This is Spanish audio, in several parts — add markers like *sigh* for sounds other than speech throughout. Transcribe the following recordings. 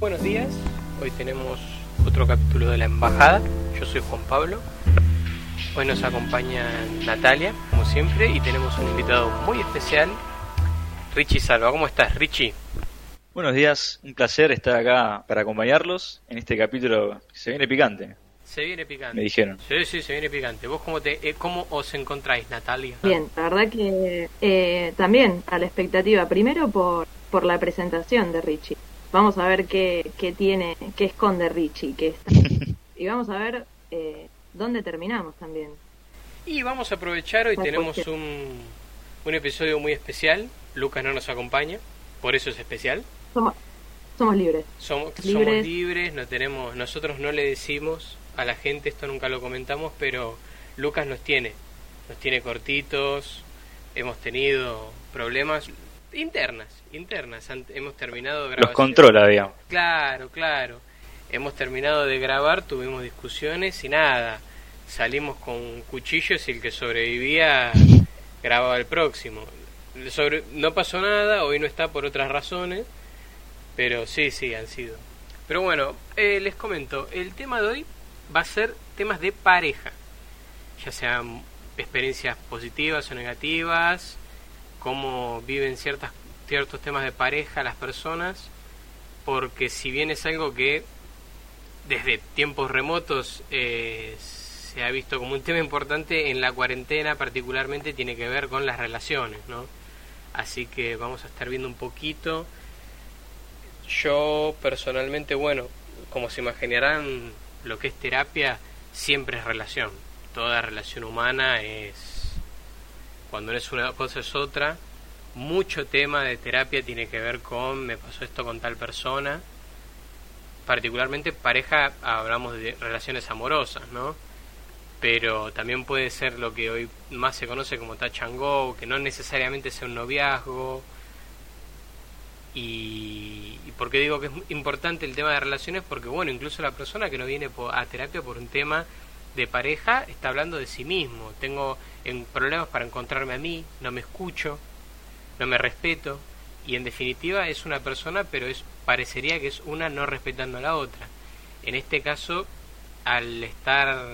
Buenos días, hoy tenemos otro capítulo de la Embajada. Yo soy Juan Pablo. Hoy nos acompaña Natalia, como siempre, y tenemos un invitado muy especial, Richie Salva. ¿Cómo estás, Richie? Buenos días, un placer estar acá para acompañarlos en este capítulo que se viene picante. Se viene picante. Me dijeron. Sí, sí, se viene picante. ¿Vos cómo, te, eh, cómo os encontráis, Natalia? Bien, la verdad que eh, también a la expectativa. Primero por, por la presentación de Richie. Vamos a ver qué, qué tiene, qué esconde Richie, qué está. *laughs* y vamos a ver eh, dónde terminamos también. Y vamos a aprovechar, hoy tenemos un, un episodio muy especial. Lucas no nos acompaña, por eso es especial. Somos, somos libres. Somos, somos Libres. libres, no tenemos, nosotros no le decimos a la gente, esto nunca lo comentamos, pero Lucas nos tiene, nos tiene cortitos, hemos tenido problemas internas, internas, han- hemos terminado Los grabaciones. controla, digamos. Claro, claro. Hemos terminado de grabar, tuvimos discusiones y nada. Salimos con cuchillos y el que sobrevivía grababa el próximo. Sobre, no pasó nada, hoy no está por otras razones, pero sí, sí, han sido. Pero bueno, eh, les comento, el tema de hoy va a ser temas de pareja, ya sean experiencias positivas o negativas, cómo viven ciertas, ciertos temas de pareja las personas, porque si bien es algo que desde tiempos remotos eh, se ha visto como un tema importante en la cuarentena particularmente tiene que ver con las relaciones, ¿no? Así que vamos a estar viendo un poquito. Yo personalmente, bueno, como se imaginarán, lo que es terapia siempre es relación. Toda relación humana es, cuando no es una cosa es otra. Mucho tema de terapia tiene que ver con, me pasó esto con tal persona. Particularmente pareja, hablamos de relaciones amorosas, ¿no? Pero también puede ser lo que hoy más se conoce como touch and go, que no necesariamente sea un noviazgo. Y, y por qué digo que es importante el tema de relaciones, porque bueno, incluso la persona que no viene a terapia por un tema de pareja está hablando de sí mismo. Tengo en problemas para encontrarme a mí, no me escucho, no me respeto y en definitiva es una persona, pero es parecería que es una no respetando a la otra. En este caso, al estar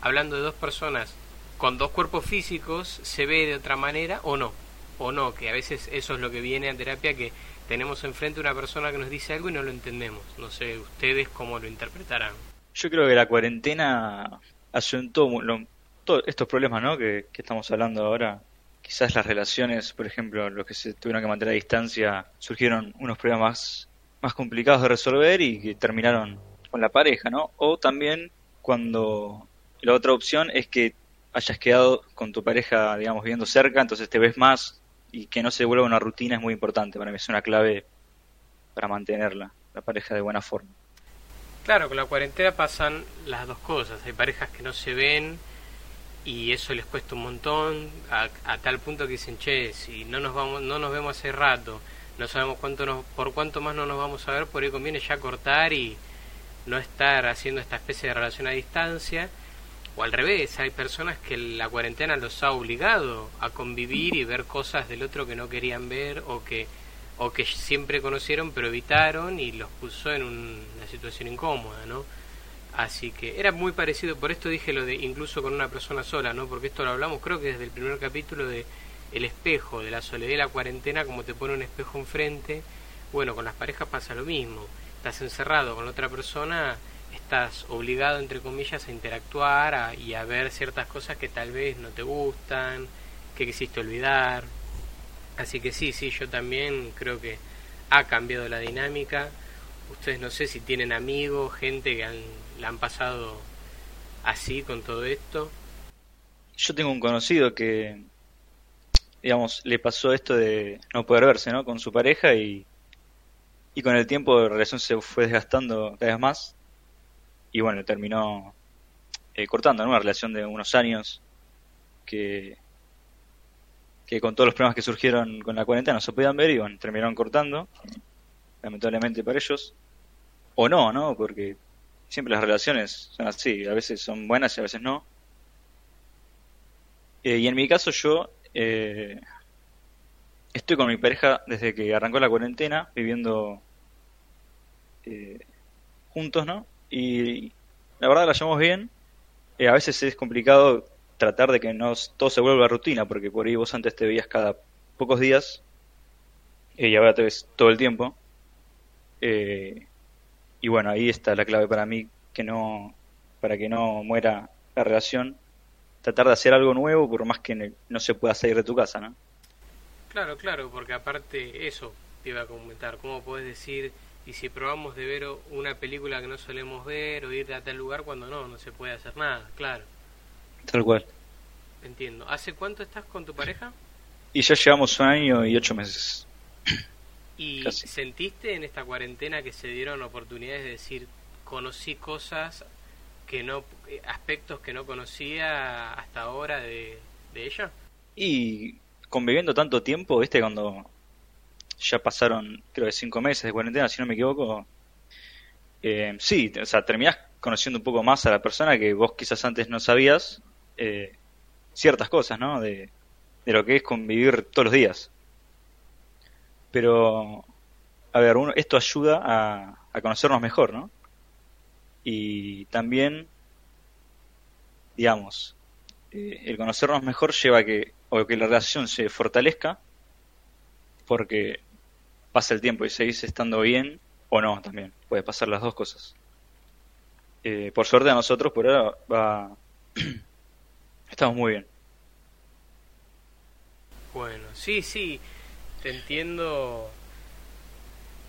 hablando de dos personas con dos cuerpos físicos, se ve de otra manera o no, o no, que a veces eso es lo que viene a terapia, que tenemos enfrente una persona que nos dice algo y no lo entendemos. No sé ustedes cómo lo interpretarán. Yo creo que la cuarentena asentó lo- todos estos problemas, ¿no? Que, estamos hablando ahora. Quizás las relaciones, por ejemplo, los que se tuvieron que mantener a distancia, surgieron unos problemas más, más complicados de resolver y que terminaron con la pareja, ¿no? O también cuando la otra opción es que hayas quedado con tu pareja, digamos, viviendo cerca, entonces te ves más y que no se vuelva una rutina es muy importante. Para mí es una clave para mantenerla, la pareja de buena forma. Claro, con la cuarentena pasan las dos cosas. Hay parejas que no se ven y eso les cuesta un montón, a, tal punto que dicen, che, si no nos vamos, no nos vemos hace rato, no sabemos cuánto nos, por cuánto más no nos vamos a ver, por ahí conviene ya cortar y no estar haciendo esta especie de relación a distancia. O al revés, hay personas que la cuarentena los ha obligado a convivir y ver cosas del otro que no querían ver o que o que siempre conocieron pero evitaron y los puso en un- una situación incómoda, ¿no? Así que era muy parecido, por esto dije lo de incluso con una persona sola, ¿no? Porque esto lo hablamos creo que desde el primer capítulo de el espejo, de la soledad y la cuarentena, como te pone un espejo enfrente. Bueno, con las parejas pasa lo mismo. Estás encerrado con otra persona, estás obligado, entre comillas, a interactuar a- y a ver ciertas cosas que tal vez no te gustan, que quisiste olvidar. Así que sí, sí, yo también creo que ha cambiado la dinámica. Ustedes no sé si tienen amigos, gente que han, la han pasado así con todo esto. Yo tengo un conocido que, digamos, le pasó esto de no poder verse, ¿no? Con su pareja y, y con el tiempo la relación se fue desgastando cada vez más y bueno, terminó eh, cortando, ¿no? Una relación de unos años que, que con todos los problemas que surgieron con la cuarentena no se podían ver y terminaron cortando, lamentablemente para ellos. O no, ¿no? Porque siempre las relaciones son así, a veces son buenas y a veces no. Eh, y en mi caso yo eh, estoy con mi pareja desde que arrancó la cuarentena, viviendo eh, juntos, ¿no? Y la verdad la llevamos bien. Eh, a veces es complicado tratar de que no todo se vuelva rutina, porque por ahí vos antes te veías cada pocos días y ahora te ves todo el tiempo. y bueno, ahí está la clave para mí, que no, para que no muera la relación, tratar de hacer algo nuevo por más que no se pueda salir de tu casa, ¿no? Claro, claro, porque aparte eso te iba a comentar, ¿cómo puedes decir, y si probamos de ver una película que no solemos ver o ir a tal lugar cuando no, no se puede hacer nada, claro. Tal cual. Entiendo. ¿Hace cuánto estás con tu pareja? Y ya llevamos un año y ocho meses. ¿Y *clears throat* sentiste en esta cuarentena que se dieron oportunidades de decir, conocí cosas que no, eh, aspectos que no conocía hasta ahora de, de ella? Y conviviendo tanto tiempo, ¿viste? Cuando ya pasaron, creo que cinco meses de cuarentena, si no me equivoco. Eh, sí, o sea, terminás conociendo un poco más a la persona que vos quizás antes no sabías eh, ciertas cosas, ¿no? De, lo que es convivir todos los días. Pero, a ver, uno, esto ayuda a, a conocernos mejor, ¿no? Y también, digamos, eh, el conocernos mejor lleva a que o que la relación se fortalezca porque pasa el tiempo y seguís estando bien o no también. Puede pasar las dos cosas. Eh, por suerte a nosotros por ahora va... *clears throat* estamos muy bien. Bueno, sí, sí, te entiendo.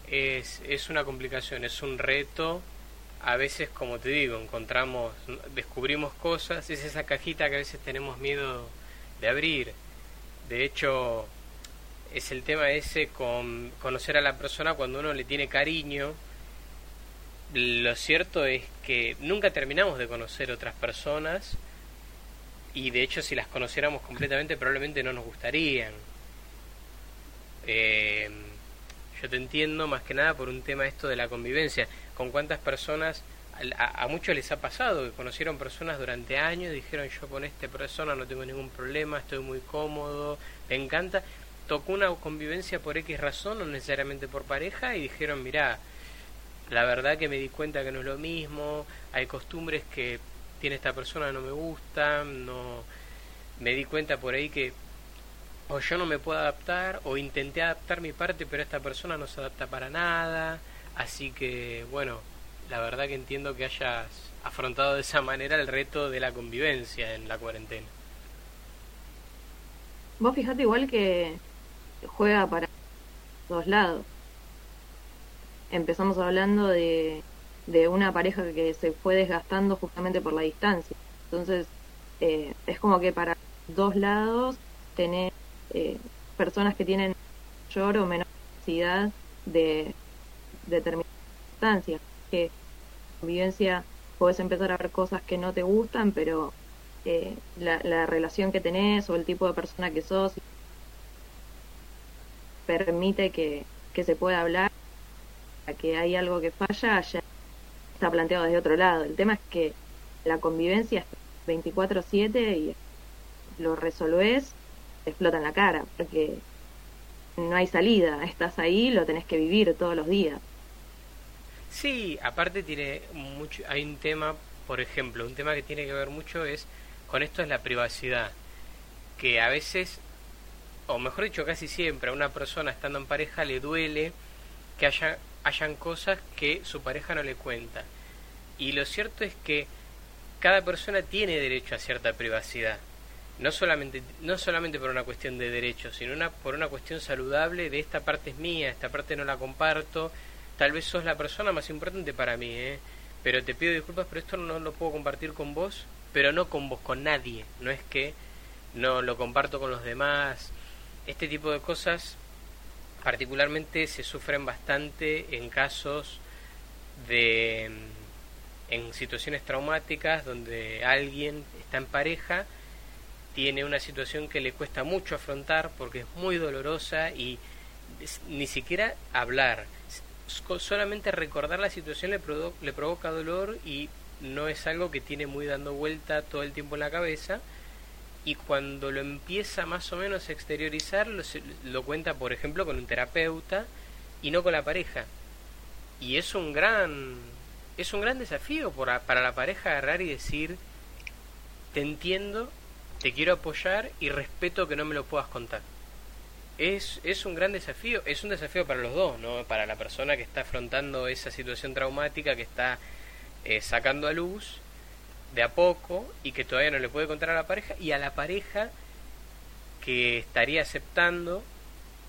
Es, es una complicación, es un reto. A veces, como te digo, encontramos, descubrimos cosas, es esa cajita que a veces tenemos miedo de abrir. De hecho, es el tema ese con conocer a la persona cuando uno le tiene cariño. Lo cierto es que nunca terminamos de conocer otras personas y de hecho si las conociéramos completamente probablemente no nos gustarían. Eh, yo te entiendo más que nada por un tema esto de la convivencia. ¿Con cuántas personas a, muchos les ha pasado que conocieron personas durante años, dijeron yo con esta persona no tengo ningún problema, estoy muy cómodo, me encanta. Tocó una convivencia por X razón, no necesariamente por pareja, y dijeron, mira, la verdad que me di cuenta que no es lo mismo, hay costumbres que tiene esta persona no me gustan, no me di cuenta por ahí que o yo no me puedo adaptar o intenté adaptar mi parte pero esta persona no se adapta para nada así que bueno la verdad que entiendo que hayas afrontado de esa manera el reto de la convivencia en la cuarentena. Vos fijate igual que juega para dos lados. Empezamos hablando de, de una pareja que se fue desgastando justamente por la distancia. Entonces, eh, es como que para dos lados tener eh, personas que tienen mayor o menor necesidad de determinada distancia. Que convivencia puedes empezar a ver cosas que no te gustan, pero eh, la, relación que tenés o el tipo de persona que sos permite que, se pueda hablar, que hay algo que falla, está planteado desde otro lado. El tema es que la convivencia es 24/7 y lo resolvés, te explota en la cara, porque no hay salida, estás ahí, lo tenés que vivir todos los días. Sí, aparte tiene mucho, hay un tema, por ejemplo, un tema que tiene que ver mucho es con esto es la privacidad, que a veces, o mejor dicho casi siempre, a una persona estando en pareja le duele que haya, hayan cosas que su pareja no le cuenta. Y lo cierto es que cada persona tiene derecho a cierta privacidad. No solamente, no solamente por una cuestión de derechos, sino una, por una cuestión saludable de esta parte es mía, esta parte no la comparto, tal vez sos la persona más importante para mí, ¿eh? pero te pido disculpas, pero esto no lo puedo compartir con vos, pero no con vos, con nadie. No es que no lo comparto con los demás. Este tipo de cosas particularmente se sufren bastante en casos de en situaciones traumáticas donde alguien está en pareja tiene una situación que le cuesta mucho afrontar porque es muy dolorosa y ni siquiera hablar. Solamente recordar la situación le, le provoca dolor y no es algo que tiene muy dando vuelta todo el tiempo en la cabeza y cuando lo empieza más o menos a exteriorizar lo, lo, cuenta por ejemplo con un terapeuta y no con la pareja y es un gran es un gran desafío para la pareja agarrar y decir te entiendo te quiero apoyar y respeto que no me lo puedas contar es, es un gran desafío, es un desafío para los dos, ¿no? Para la persona que está afrontando esa situación traumática, que está eh, sacando a luz de a poco y que todavía no le puede contar a la pareja, y a la pareja que estaría aceptando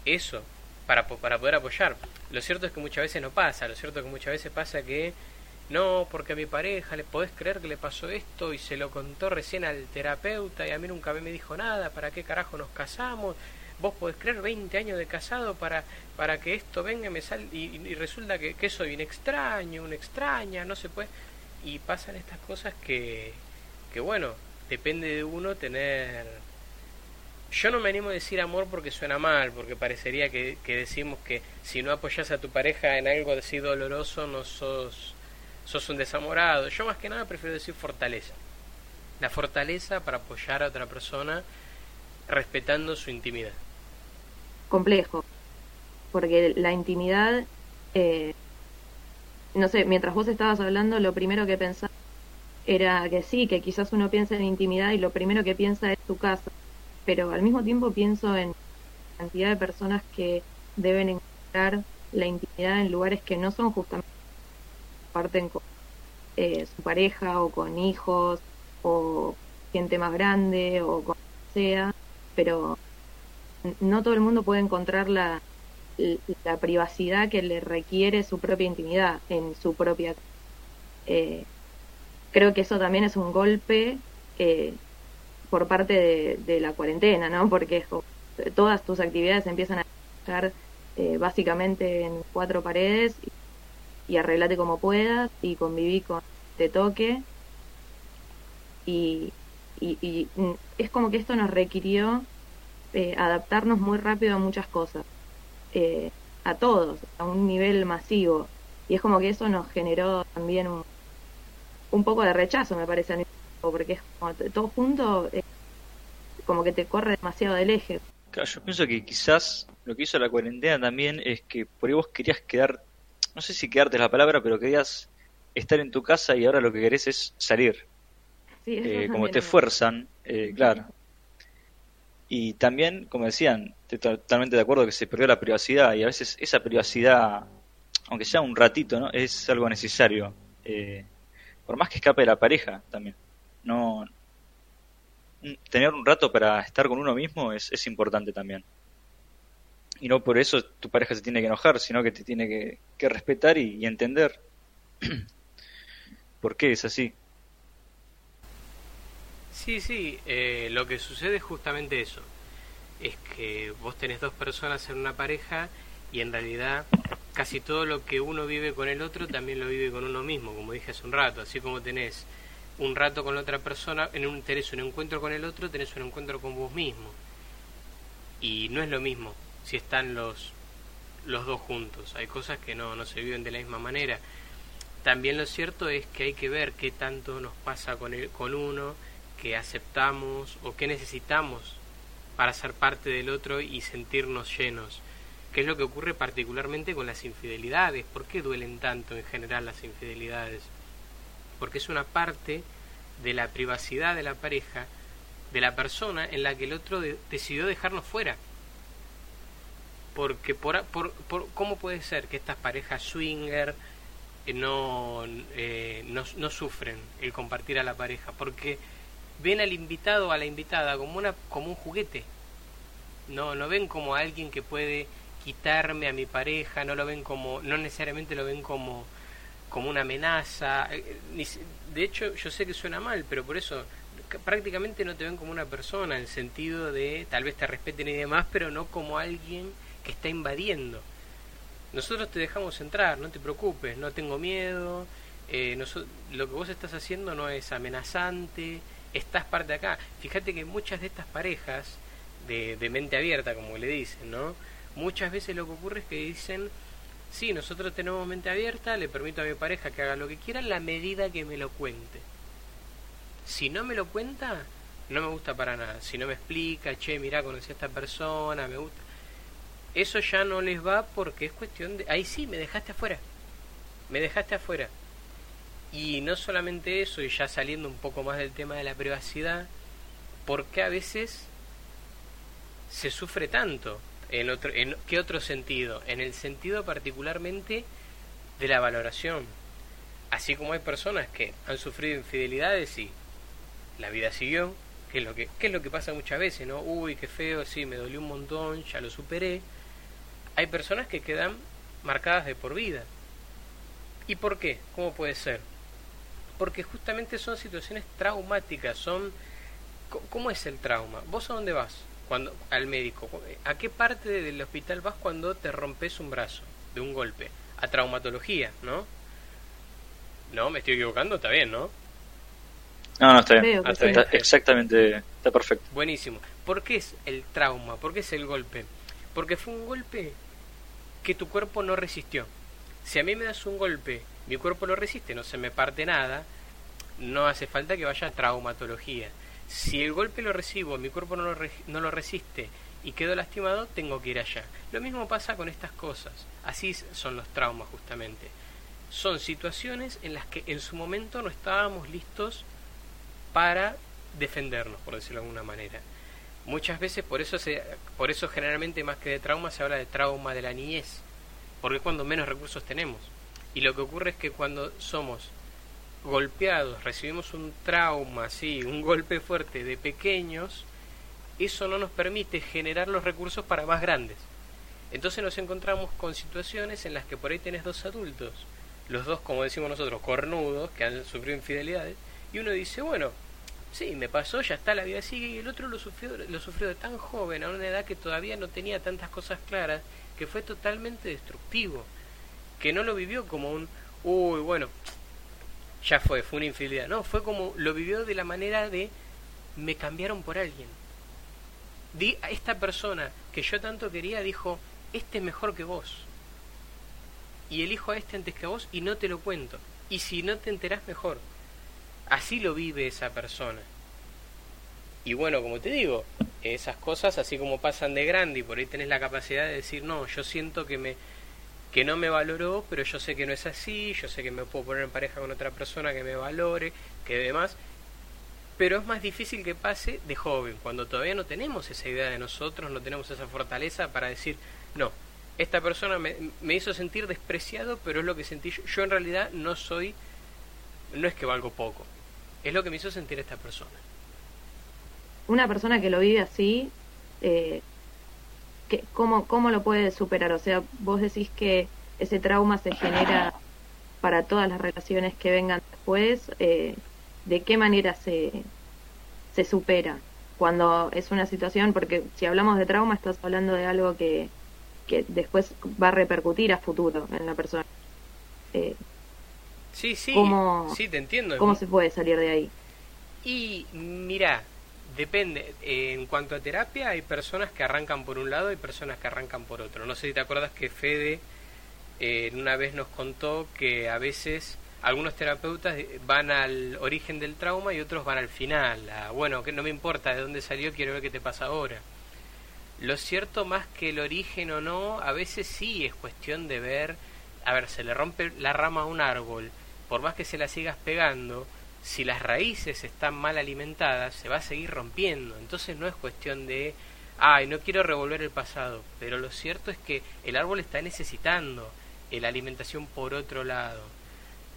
eso para, para poder apoyar. Lo cierto es que muchas veces no pasa, lo cierto es que muchas veces pasa que no, porque a mi pareja le podés creer que le pasó esto y se lo contó recién al terapeuta y a mí nunca me dijo nada, ¿para qué carajo nos casamos? vos podés creer 20 años de casado para, para que esto venga y me sal y, resulta que, que, soy un extraño, una extraña, no se puede. Y pasan estas cosas que, que bueno, depende de uno tener... Yo no me animo a decir amor porque suena mal, porque parecería que, que decimos que si no apoyas a tu pareja en algo así doloroso no sos, sos un desamorado. Yo más que nada prefiero decir fortaleza. La fortaleza para apoyar a otra persona respetando su intimidad complejo, porque la intimidad, eh, no sé, mientras vos estabas hablando, lo primero que pensaba era que sí, que quizás uno piensa en intimidad y lo primero que piensa es tu casa, pero al mismo tiempo pienso en la cantidad de personas que deben encontrar la intimidad en lugares que no son justamente parten con eh, su pareja o con hijos o gente más grande o con sea, pero no todo el mundo puede encontrar la, la privacidad que le requiere su propia intimidad en su propia. Eh, creo que eso también es un golpe eh, por parte de, la cuarentena, ¿no? Porque todas tus actividades empiezan a estar eh, básicamente en cuatro paredes y, y, arreglate como puedas y conviví con te toque y, y, y es como que esto nos requirió eh, adaptarnos muy rápido a muchas cosas, eh, a todos, a un nivel masivo. Y es como que eso nos generó también un, un poco de rechazo, me parece, a mí, porque es como todo junto, eh, como que te corre demasiado del eje. Claro, yo pienso que quizás lo que hizo la cuarentena también es que por ahí vos querías quedar, no sé si quedarte la palabra, pero querías estar en tu casa y ahora lo que querés es salir. Sí, como te fuerzan, claro. Y también, como decían, estoy totalmente de acuerdo que se perdió la privacidad y a veces esa privacidad, aunque sea un ratito, ¿no? es algo necesario. Eh, por más que escape de la pareja también. No tener un rato para estar con uno mismo es, es importante también. Y no por eso tu pareja se tiene que enojar, sino que te tiene que, respetar y, entender *clears throat* por qué es así. Sí, sí, eh, lo que sucede es justamente eso. Es que vos tenés dos personas en una pareja y en realidad casi todo lo que uno vive con el otro también lo vive con uno mismo, como dije hace un rato. Así como tenés un rato con la otra persona, en un, tenés un encuentro con el otro, tenés un encuentro con vos mismo. Y no es lo mismo si están los, los dos juntos. Hay cosas que no, no se viven de la misma manera. También lo cierto es que hay que ver qué tanto nos pasa con, el, con uno que aceptamos o que necesitamos para ser parte del otro y sentirnos llenos. ¿Qué es lo que ocurre particularmente con las infidelidades? ¿Por qué duelen tanto en general las infidelidades? Porque es una parte de la privacidad de la pareja, de la persona en la que el otro decidió dejarnos fuera. Porque por, por, por, ¿cómo puede ser que estas parejas swinger eh, no, eh, no, no sufren el compartir a la pareja? Porque ven al invitado o a la invitada como una como un juguete. No no ven como alguien que puede quitarme a mi pareja no lo ven como no necesariamente lo ven como como una amenaza. Eh, de hecho yo sé que suena mal pero por eso prácticamente no te ven como una persona en sentido de tal vez te respeten y demás pero no como alguien que está invadiendo. Nosotros te dejamos entrar no te preocupes no tengo miedo. Eh, lo que vos estás haciendo no es amenazante estás parte acá. Fíjate que muchas de estas parejas de, de mente abierta, como le dicen, ¿no? Muchas veces lo que ocurre es que dicen, sí, nosotros tenemos mente abierta, le permito a mi pareja que haga lo que quiera la medida que me lo cuente. Si no me lo cuenta, no me gusta para nada. Si no me explica, che, mira, conocí a esta persona, me gusta. Eso ya no les va porque es cuestión de... Ahí sí, me dejaste afuera. me dejaste afuera. Y no solamente eso, y ya saliendo un poco más del tema de la privacidad, ¿por qué a veces se sufre tanto? ¿En, otro, ¿En qué otro sentido? En el sentido particularmente de la valoración. Así como hay personas que han sufrido infidelidades y la vida siguió, que es lo que, es lo que pasa muchas veces, ¿no? Uy, qué feo, sí, me dolió un montón, ya lo superé. Hay personas que quedan marcadas de por vida. ¿Y por qué? ¿Cómo puede ser? Porque justamente son situaciones traumáticas, son... ¿Cómo es el trauma? ¿Vos a dónde vas? Cuando, al médico. ¿A qué parte del hospital vas cuando te rompes un brazo de un golpe? A traumatología, ¿no? No, me estoy equivocando, está bien, ¿no? No, no, está bien. está exactamente, está perfecto. Buenísimo. ¿Por qué es el trauma? ¿Por qué es el golpe? Porque fue un golpe que tu cuerpo no resistió. Si a mí me das un golpe, mi cuerpo lo resiste, no se me parte nada, no hace falta que vaya a traumatología. Si el golpe lo recibo, mi cuerpo no lo, no lo resiste y quedo lastimado, tengo que ir allá. Lo mismo pasa con estas cosas. Así son los traumas justamente. Son situaciones en las que en su momento no estábamos listos para defendernos, por decirlo de alguna manera. Muchas veces por eso se, por eso generalmente más que de trauma se habla de trauma de la niñez, porque es cuando menos recursos tenemos. Y lo que ocurre es que cuando somos golpeados, recibimos un trauma, sí, un golpe fuerte de pequeños, eso no nos permite generar los recursos para más grandes. Entonces nos encontramos con situaciones en las que por ahí tenés dos adultos, los dos, como decimos nosotros, cornudos, que han sufrido infidelidades, y uno dice, bueno, sí, me pasó, ya está, la vida sigue, y el otro lo sufrió, lo sufrió de tan joven, a una edad que todavía no tenía tantas cosas claras, que fue totalmente destructivo, que no lo vivió como un, uy, bueno, ya fue, fue una infidelidad, no, fue como, lo vivió de la manera de, me cambiaron por alguien. Di, a esta persona que yo tanto quería dijo, este es mejor que vos. Y elijo a este antes que a vos y no te lo cuento. Y si no te enterás mejor. Así lo vive esa persona. Y bueno, como te digo, esas cosas así como pasan de grande y por ahí tenés la capacidad de decir, no, yo siento que me que no me valoró, pero yo sé que no es así, yo sé que me puedo poner en pareja con otra persona que me valore, que demás, pero es más difícil que pase de joven, cuando todavía no tenemos esa idea de nosotros, no tenemos esa fortaleza para decir, no, esta persona me, hizo sentir despreciado, pero es lo que sentí yo, yo en realidad no soy, no es que valgo poco, es lo que me hizo sentir esta persona. Una persona que lo vive así, eh, que, ¿cómo, ¿cómo lo puede superar? O sea, vos decís que ese trauma se genera para todas las relaciones que vengan después. Eh, ¿De qué manera se, se supera? Cuando es una situación, porque si hablamos de trauma, estás hablando de algo que, que después va a repercutir a futuro en la persona. Eh, Sí, sí, sí, te entiendo. ¿Cómo se puede salir de ahí? Y mira, depende. En cuanto a terapia, hay personas que arrancan por un lado y personas que arrancan por otro. No sé si te acuerdas que Fede eh, una vez nos contó que a veces algunos terapeutas van al origen del trauma y otros van al final. bueno, que no me importa de dónde salió, quiero ver qué te pasa ahora. Lo cierto, más que el origen o no, a veces sí es cuestión de ver. A ver, se le rompe la rama a un árbol por más que se la sigas pegando, si las raíces están mal alimentadas, se va a seguir rompiendo. Entonces no es cuestión de, ay, no quiero revolver el pasado, pero lo cierto es que el árbol está necesitando la alimentación por otro lado.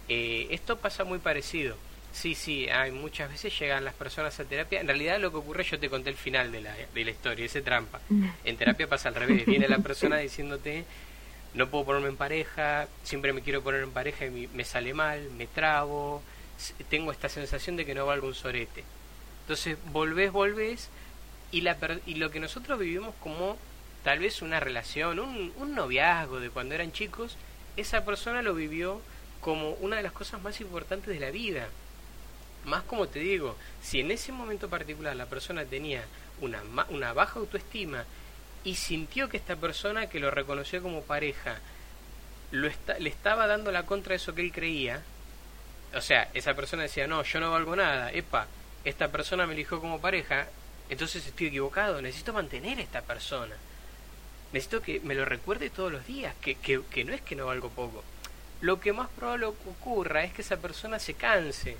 Eh, esto pasa muy parecido. Sí, sí, hay muchas veces llegan las personas a terapia. En realidad lo que ocurre, yo te conté el final de la, de la historia, ese trampa. En terapia pasa al revés. Viene la *laughs* persona diciéndote, no puedo ponerme en pareja, siempre me quiero poner en pareja y me sale mal, me trabo, tengo esta sensación de que no valgo un sorete. Entonces volvés, volvés y, la, y lo que nosotros vivimos como tal vez una relación, un, un noviazgo de cuando eran chicos, esa persona lo vivió como una de las cosas más importantes de la vida. Más como te digo, si en ese momento particular la persona tenía una, una baja autoestima y sintió que esta persona que lo reconoció como pareja lo le estaba dando la contra de eso que él creía, o sea, esa persona decía, no, yo no valgo nada, epa, esta persona me eligió como pareja, entonces estoy equivocado, necesito mantener a esta persona, necesito que me lo recuerde todos los días, que, que, que no es que no valgo poco, lo que más probable ocurra es que esa persona se canse,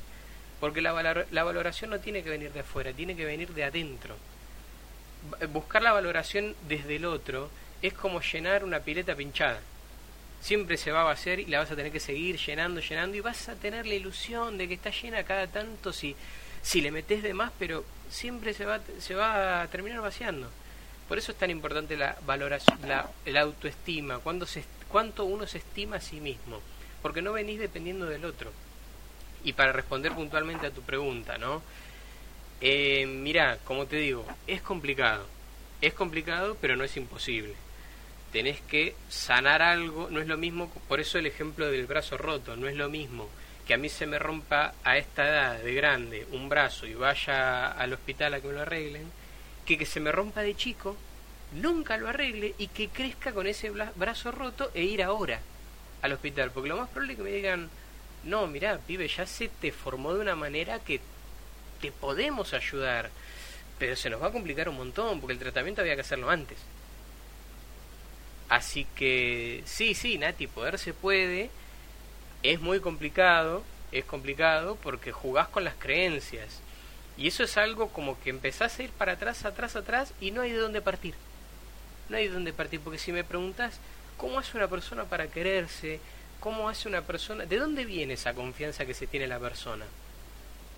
porque la, la valoración no tiene que venir de afuera, tiene que venir de adentro. Buscar la valoración desde el otro es como llenar una pileta pinchada. Siempre se va a vaciar y la vas a tener que seguir llenando, llenando y vas a tener la ilusión de que está llena cada tanto si, si le metes de más, pero siempre se va, se va a terminar vaciando. Por eso es tan importante la valoración, la, autoestima, cuando se, cuánto uno se estima a sí mismo, porque no venís dependiendo del otro. Y para responder puntualmente a tu pregunta, ¿no? Eh, mira, como te digo, es complicado, es complicado, pero no es imposible. Tenés que sanar algo, no es lo mismo, por eso el ejemplo del brazo roto, no es lo mismo que a mí se me rompa a esta edad de grande un brazo y vaya al hospital a que me lo arreglen, que que se me rompa de chico, nunca lo arregle y que crezca con ese brazo roto e ir ahora al hospital. Porque lo más probable es que me digan, no, mira, pibe, ya se te formó de una manera que te podemos ayudar, pero se nos va a complicar un montón porque el tratamiento había que hacerlo antes. Así que sí, sí, Nati, poder se puede, es muy complicado, es complicado porque jugás con las creencias y eso es algo como que empezás a ir para atrás, atrás, atrás y no hay de dónde partir. No hay de dónde partir, porque si me preguntas cómo hace una persona para quererse, cómo hace una persona, ¿de dónde viene esa confianza que se tiene la persona?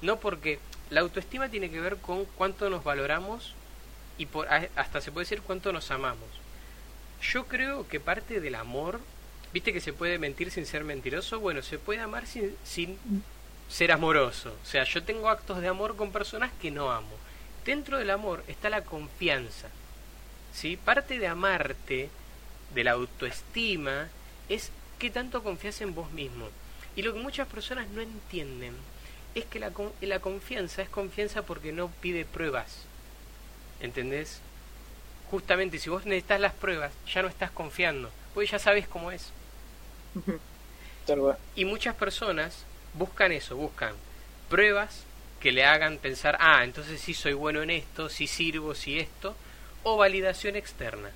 No porque la autoestima tiene que ver con cuánto nos valoramos y por, hasta se puede decir cuánto nos amamos. Yo creo que parte del amor, viste que se puede mentir sin ser mentiroso, bueno, se puede amar sin, sin ser amoroso. O sea, yo tengo actos de amor con personas que no amo. Dentro del amor está la confianza. ¿sí? Parte de amarte, de la autoestima, es que tanto confías en vos mismo. Y lo que muchas personas no entienden es que la, la confianza es confianza porque no pide pruebas. ¿Entendés? Justamente si vos necesitas las pruebas, ya no estás confiando, porque ya sabes cómo es. Y muchas personas buscan eso, buscan pruebas que le hagan pensar, ah, entonces sí soy bueno en esto, sí sirvo, sí esto, o validación externa.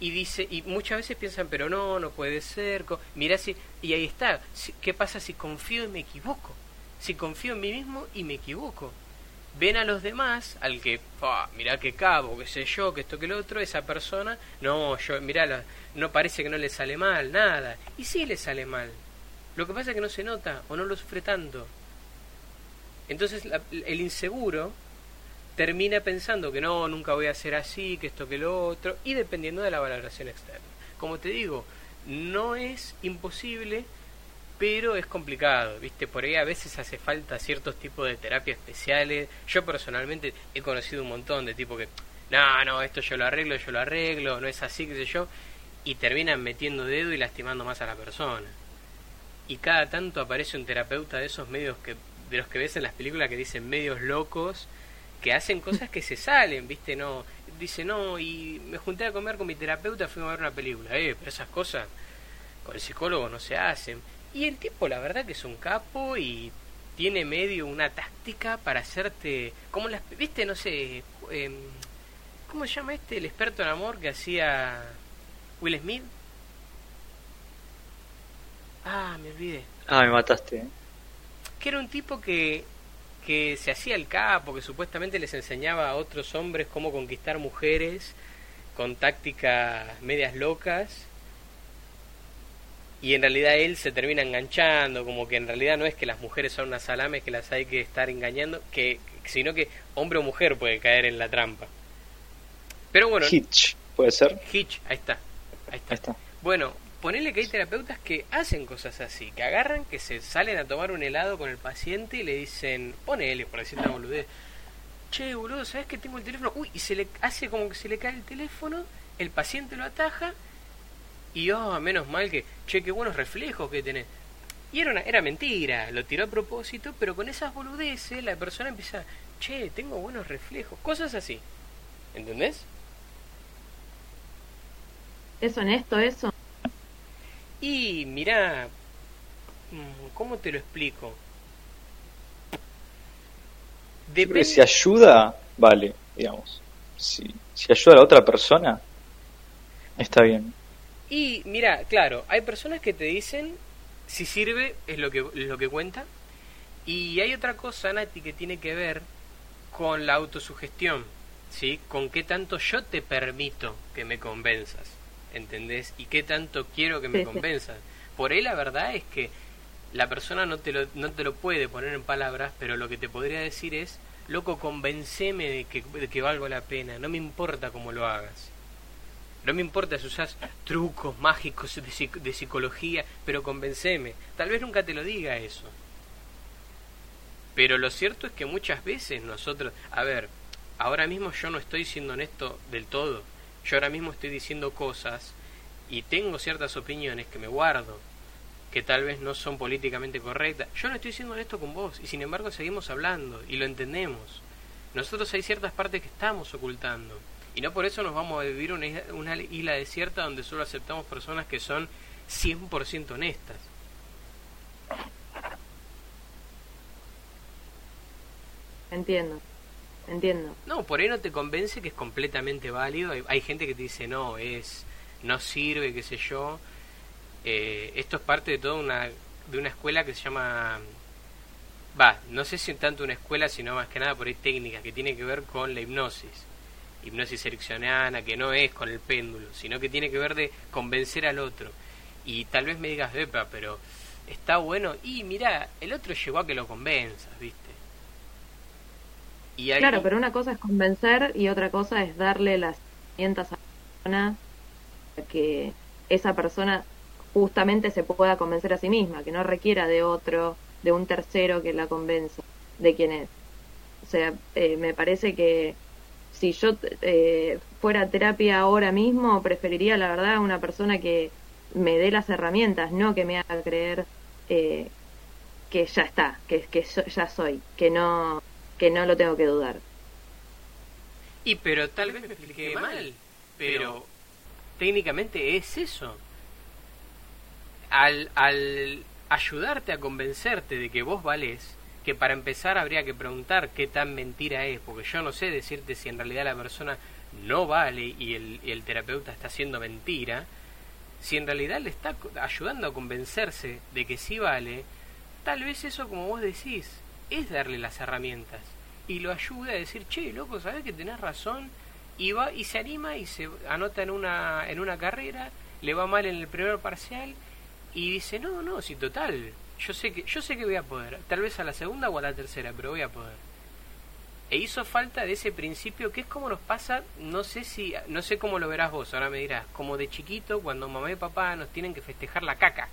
Y dice, y muchas veces piensan, pero no, no puede ser, mira si, y ahí está, ¿qué pasa si confío y me equivoco? Si confío en mí mismo y me equivoco. Ven a los demás, al que, mira que cabo, qué sé yo, que esto que lo otro, esa persona, no, yo, mira, no parece que no le sale mal, nada. Y sí le sale mal, lo que pasa es que no se nota o no lo sufre tanto. Entonces el inseguro termina pensando que no, nunca voy a ser así, que esto, que lo otro, y dependiendo de la valoración externa. Como te digo, no es imposible, pero es complicado, ¿viste? Por ahí a veces hace falta ciertos tipos de terapia especiales. Yo personalmente he conocido un montón de tipos que, no, no, esto yo lo arreglo, yo lo arreglo, no es así, qué sé yo, y terminan metiendo dedo y lastimando más a la persona y cada tanto aparece un terapeuta de esos medios que de los que ves en las películas que dicen medios locos que hacen cosas que se salen, ¿viste? No, dice, "No, y me junté a comer con mi terapeuta, fuimos a ver una película." Eh, pero esas cosas con el psicólogo no se hacen. Y el tipo, la verdad que es un capo y tiene medio una táctica para hacerte como las, ¿viste? No sé, eh, ¿cómo se llama este el experto en amor que hacía Will Smith? Ah, me olvidé. Ah, me mataste. ¿eh? Que era un tipo que, que se hacía el capo, que supuestamente les enseñaba a otros hombres cómo conquistar mujeres con tácticas medias locas. Y en realidad él se termina enganchando, como que en realidad no es que las mujeres son unas salames que las hay que estar engañando, que sino que hombre o mujer puede caer en la trampa. Pero bueno. Hitch, puede ser. Hitch, ahí está. Ahí está. Ahí está. Bueno, ponele que hay terapeutas que hacen cosas así, que agarran, que se salen a tomar un helado con el paciente y le dicen, ponele, por decir una boludez, che, boludo, ¿sabes que tengo el teléfono? Uy, y se le hace como que se le cae el teléfono, el paciente lo ataja y, oh, menos mal que, che, qué buenos reflejos que tenés. Y era, una, era mentira, lo tiró a propósito, pero con esas boludeces la persona empieza, che, tengo buenos reflejos, cosas así. ¿Entendés? ¿Es honesto eso? Y mira, mm, ¿cómo te lo explico? Depende... Si ayuda, vale, digamos. Si, si ayuda a la otra persona, está bien. Y mira, claro, hay personas que te dicen si sirve es lo que, lo que cuenta. Y hay otra cosa, Nati, que tiene que ver con la autosugestión, ¿sí? Con qué tanto yo te permito que me convenzas, ¿entendés? Y qué tanto quiero que me convenzas. Por ahí la verdad es que la persona no te, lo, no te lo puede poner en palabras, pero lo que te podría decir es, loco, convenceme de que, de que valgo la pena, no me importa cómo lo hagas. No me importa si usas trucos mágicos de, de psicología, pero convenceme. Tal vez nunca te lo diga eso. Pero lo cierto es que muchas veces nosotros, a ver, ahora mismo yo no estoy siendo honesto del todo. Yo ahora mismo estoy diciendo cosas y tengo ciertas opiniones que me guardo, que tal vez no son políticamente correctas. Yo no estoy siendo honesto con vos y sin embargo seguimos hablando y lo entendemos. Nosotros hay ciertas partes que estamos ocultando y no por eso nos vamos a vivir una, una isla desierta donde solo aceptamos personas que son 100% honestas. Entiendo, entiendo. No, por ahí no te convence que es completamente válido. Hay, gente que te dice, no, es no sirve, qué sé yo. Eh, esto es parte de toda una, de una escuela que se llama... Va, no sé si tanto una escuela, sino más que nada por ahí técnicas que tiene que ver con la hipnosis hipnosis ericksoniana, que no es con el péndulo, sino que tiene que ver de convencer al otro. Y tal vez me digas, Epa, pero está bueno. Y mira, el otro llegó a que lo convenzas, ¿viste? Y Claro, pero una cosa es convencer y otra cosa es darle las herramientas a la persona para que esa persona justamente se pueda convencer a sí misma, que no requiera de otro, de un tercero que la convenza de quién es. O sea, eh, me parece que si yo eh, fuera a terapia ahora mismo, preferiría, la verdad, una persona que me dé las herramientas, no que me haga creer eh, que ya está, que, que ya soy, que no, que no lo tengo que dudar. Y pero tal vez me expliqué mal, pero técnicamente es eso. Al, al ayudarte a convencerte de que vos valés, que para empezar habría que preguntar qué tan mentira es, porque yo no sé decirte si en realidad la persona no vale y el, el terapeuta está haciendo mentira, si en realidad le está ayudando a convencerse de que sí vale, tal vez eso, como vos decís, es darle las herramientas y lo ayuda a decir, che, loco, sabes que tenés razón, y va y se anima y se anota en una, en una carrera, le va mal en el primer parcial y dice, no, no, si total, yo sé que yo sé que voy a poder, tal vez a la segunda o a la tercera, pero voy a poder. E hizo falta de ese principio que es como nos pasa, no sé si no sé cómo lo verás vos, ahora me dirás, como de chiquito cuando mamá y papá nos tienen que festejar la caca.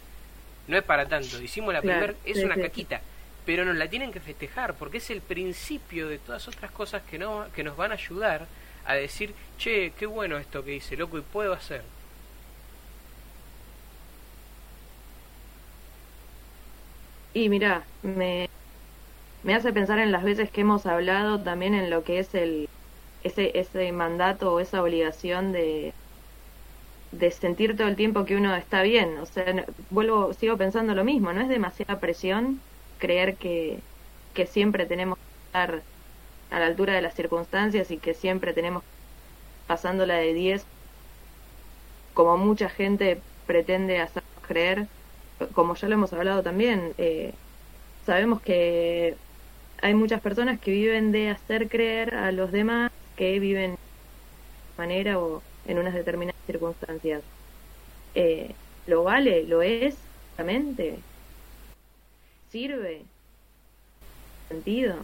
No es para tanto, hicimos la primera, es una caquita, pero nos la tienen que festejar porque es el principio de todas otras cosas que no que nos van a ayudar a decir, "Che, qué bueno esto que hice, loco, y puedo hacer." Y mira, me, me hace pensar en las veces que hemos hablado también en lo que es el ese, ese mandato o esa obligación de, de sentir todo el tiempo que uno está bien. O sea, vuelvo, sigo pensando lo mismo, no es demasiada presión creer que, que siempre tenemos que estar a la altura de las circunstancias y que siempre tenemos pasándola de 10, como mucha gente pretende hacer creer como ya lo hemos hablado también, eh, sabemos que hay muchas personas que viven de hacer creer a los demás que viven de manera o en unas determinadas circunstancias. Eh, ¿Lo vale? ¿Lo es? ¿Realmente? ¿Sirve? ¿Sentido?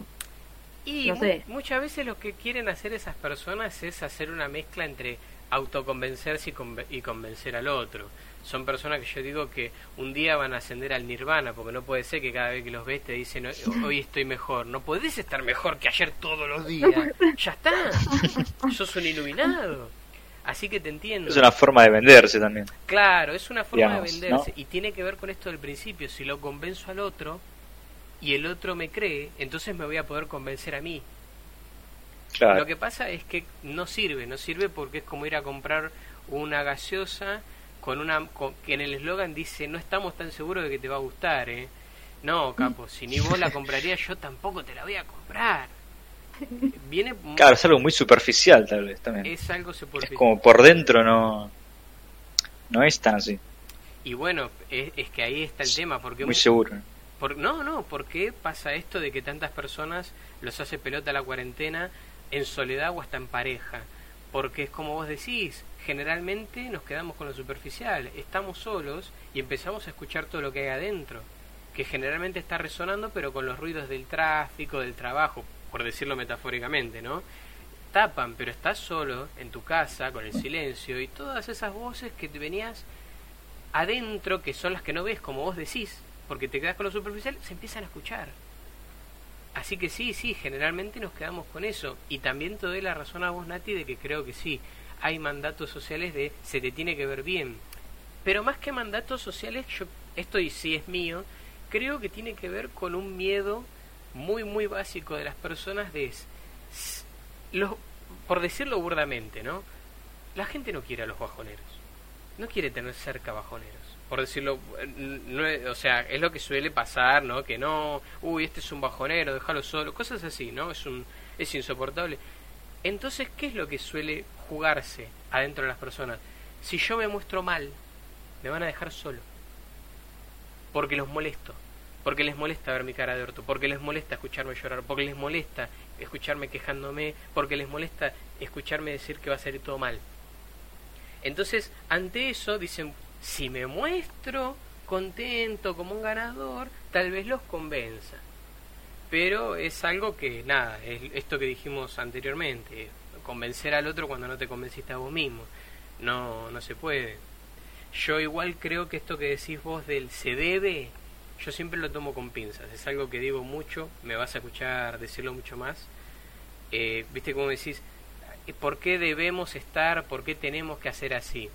Y muchas veces lo que quieren hacer esas personas es hacer una mezcla entre autoconvencerse y, convencer al otro. Son personas que yo digo que un día van a ascender al nirvana, porque no puede ser que cada vez que los ves te dicen hoy estoy mejor. No podés estar mejor que ayer todos los días. Ya está. *laughs* Sos un iluminado. Así que te entiendo. Es una forma de venderse también. Claro, es una forma de venderse. Y tiene que ver con esto del principio. Si lo convenzo al otro y el otro me cree, entonces me voy a poder convencer a mí. Lo que pasa es que no sirve, no sirve porque es como ir a comprar una gaseosa con una que en el eslogan dice no estamos tan seguros de que te va a gustar, ¿eh? No, capo, si ni vos la comprarías yo tampoco te la voy a comprar. Viene Claro, es algo muy superficial tal vez también. Es algo superficial. Es como por dentro no no es tan así. Y bueno, es, es que ahí está el tema, porque... Muy seguro. Por, no, no, ¿por qué pasa esto de que tantas personas los hace pelota la cuarentena en soledad o hasta en pareja? Porque es como vos decís, generalmente nos quedamos con lo superficial, estamos solos y empezamos a escuchar todo lo que hay adentro, que generalmente está resonando pero con los ruidos del tráfico, del trabajo, por decirlo metafóricamente, ¿no? Tapan, pero estás solo en tu casa con el silencio y todas esas voces que te venías adentro, que son las que no ves como vos decís, porque te quedas con lo superficial, se empiezan a escuchar. Así que sí, sí, generalmente nos quedamos con eso. Y también te doy la razón a vos, Nati, de que creo que sí, hay mandatos sociales de se te tiene que ver bien. Pero más que mandatos sociales, yo, esto y sí es mío, creo que tiene que ver con un miedo muy, muy básico de las personas de... Los, por decirlo burdamente, ¿no? La gente no quiere a los bajoneros. No quiere tener cerca bajoneros por decirlo, no, o sea, es lo que suele pasar, ¿no? Que no, uy, este es un bajonero, déjalo solo, cosas así, ¿no? Es un es insoportable. Entonces, ¿qué es lo que suele jugarse adentro de las personas? Si yo me muestro mal, me van a dejar solo. Porque los molesto. Porque les molesta ver mi cara de orto. Porque les molesta escucharme llorar. Porque les molesta escucharme quejándome. Porque les molesta escucharme decir que va a salir todo mal. Entonces, ante eso dicen, si me muestro contento como un ganador, tal vez los convenza. Pero es algo que, nada, es esto que dijimos anteriormente, convencer al otro cuando no te convenciste a vos mismo. No, no se puede. Yo igual creo que esto que decís vos del se debe, yo siempre lo tomo con pinzas. Es algo que digo mucho, me vas a escuchar decirlo mucho más. Eh, Viste cómo decís, ¿por qué debemos estar, por qué tenemos que hacer así?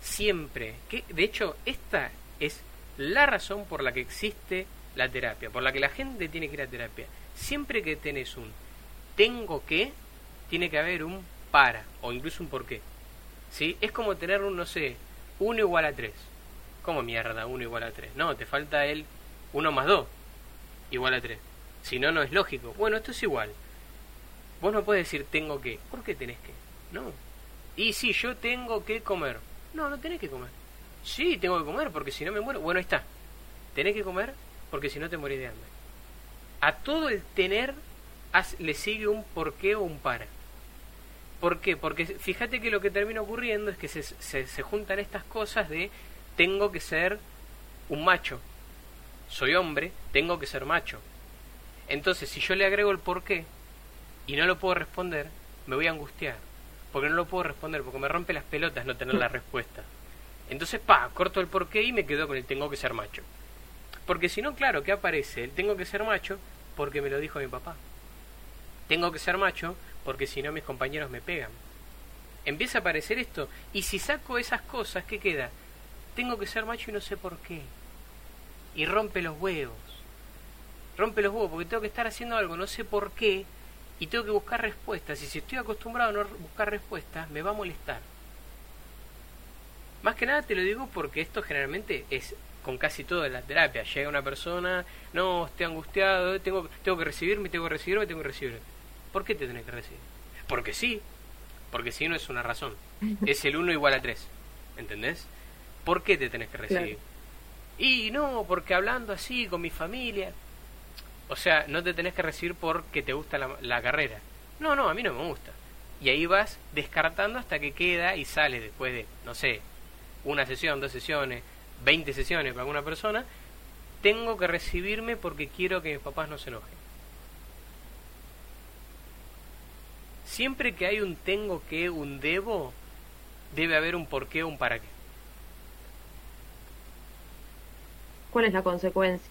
siempre, que de hecho esta es la razón por la que existe la terapia, por la que la gente tiene que ir a terapia. Siempre que tenés un tengo que, tiene que haber un para o incluso un por qué. ¿Sí? Es como tener un, no sé, 1 igual a 3. ¿Cómo mierda 1 igual a 3? No, te falta el 1 más 2 igual a 3. Si no, no es lógico. Bueno, esto es igual. Vos no puedes decir tengo que. ¿Por qué tenés que? No. Y si yo tengo que comer. No, no tenés que comer. Sí, tengo que comer porque si no me muero. Bueno, ahí está. Tenés que comer porque si no te morís de hambre. A todo el tener le sigue un porqué o un para. ¿Por qué? Porque fíjate que lo que termina ocurriendo es que se, se, se juntan estas cosas de tengo que ser un macho. Soy hombre, tengo que ser macho. Entonces, si yo le agrego el porqué y no lo puedo responder, me voy a angustiar porque no lo puedo responder, porque me rompe las pelotas no tener la *laughs* respuesta. Entonces, pa, corto el porqué y me quedo con el tengo que ser macho. Porque si no, claro, ¿qué aparece? El tengo que ser macho porque me lo dijo mi papá. Tengo que ser macho porque si no mis compañeros me pegan. Empieza a aparecer esto. Y si saco esas cosas, ¿qué queda? Tengo que ser macho y no sé por qué. Y rompe los huevos. Rompe los huevos porque tengo que estar haciendo algo, no sé por qué, y tengo que buscar respuestas. Y si estoy acostumbrado a no buscar respuestas, me va a molestar. Más que nada te lo digo porque esto generalmente es con casi todo en la terapia. Llega una persona, no, estoy angustiado, tengo, tengo que recibirme, tengo que recibirme, tengo que recibirme. ¿Por qué te tenés que recibir? Porque sí. Porque si no es una razón. Es el 1 igual a 3. ¿Entendés? ¿Por qué te tenés que recibir? Y no, porque hablando así con mi familia. O sea, no te tenés que recibir porque te gusta la, carrera. No, no, a mí no me gusta. Y ahí vas descartando hasta que queda y sale después de, no sé, una sesión, dos sesiones, 20 sesiones para alguna persona, tengo que recibirme porque quiero que mis papás no se enojen. Siempre que hay un tengo que, un debo, debe haber un por qué o un para qué. ¿Cuál es la consecuencia?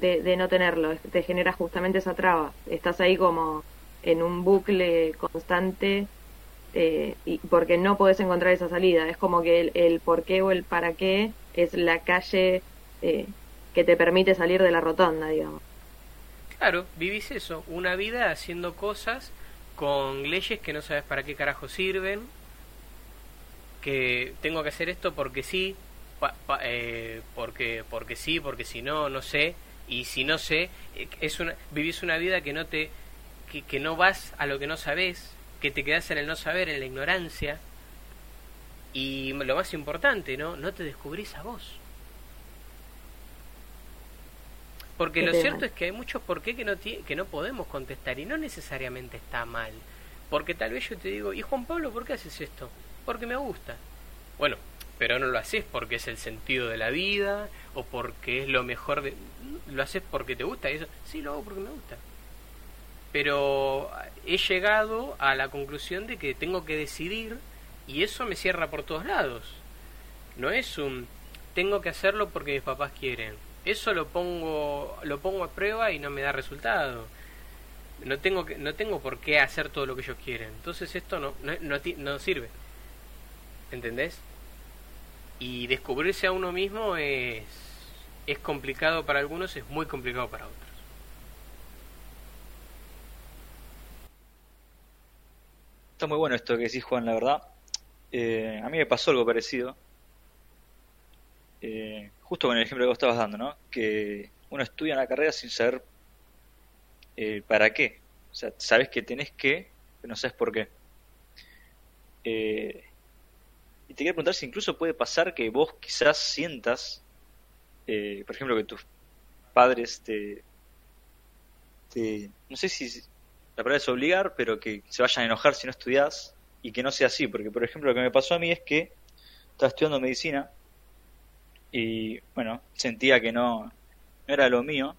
de, no tenerlo, te genera justamente esa traba. Estás ahí como en un bucle constante eh, y porque no puedes encontrar esa salida. Es como que el, por qué o el para qué es la calle eh, que te permite salir de la rotonda, digamos. Claro, vivís eso, una vida haciendo cosas con leyes que no sabes para qué carajo sirven, que tengo que hacer esto porque sí, eh, porque porque sí, porque si no, no sé, y si no sé, eh, es una, vivís una vida que no te que, no vas a lo que no sabes, que te quedas en el no saber, en la ignorancia. Y lo más importante, ¿no? No te descubrís a vos. Porque lo cierto es que hay muchos por qué que no, que no podemos contestar y no necesariamente está mal. Porque tal vez yo te digo, ¿y Juan Pablo por qué haces esto? Porque me gusta. Bueno, pero no lo haces porque es el sentido de la vida o porque es lo mejor de... Lo haces porque te gusta y eso. Sí, lo hago porque me gusta. Pero he llegado a la conclusión de que tengo que decidir y eso me cierra por todos lados. No es un tengo que hacerlo porque mis papás quieren. Eso lo pongo lo pongo a prueba y no me da resultado. No tengo que, no tengo por qué hacer todo lo que ellos quieren. Entonces esto no no, no, no sirve. ¿Entendés? Y descubrirse a uno mismo es es complicado para algunos, es muy complicado para otros. Está muy bueno esto que decís, Juan, la verdad. Eh, a mí me pasó algo parecido. Eh, justo con el ejemplo que vos estabas dando, ¿no? Que uno estudia la carrera sin saber eh, para qué. O sea, sabes que tenés que, pero no sabes por qué. y te quería preguntar si incluso puede pasar que vos quizás sientas, por ejemplo, que tus padres te, te, no sé si la palabra es obligar, pero que se vayan a enojar si no estudias y que no sea así, porque por ejemplo lo que me pasó a mí es que estaba estudiando medicina y bueno, sentía que no, no era lo mío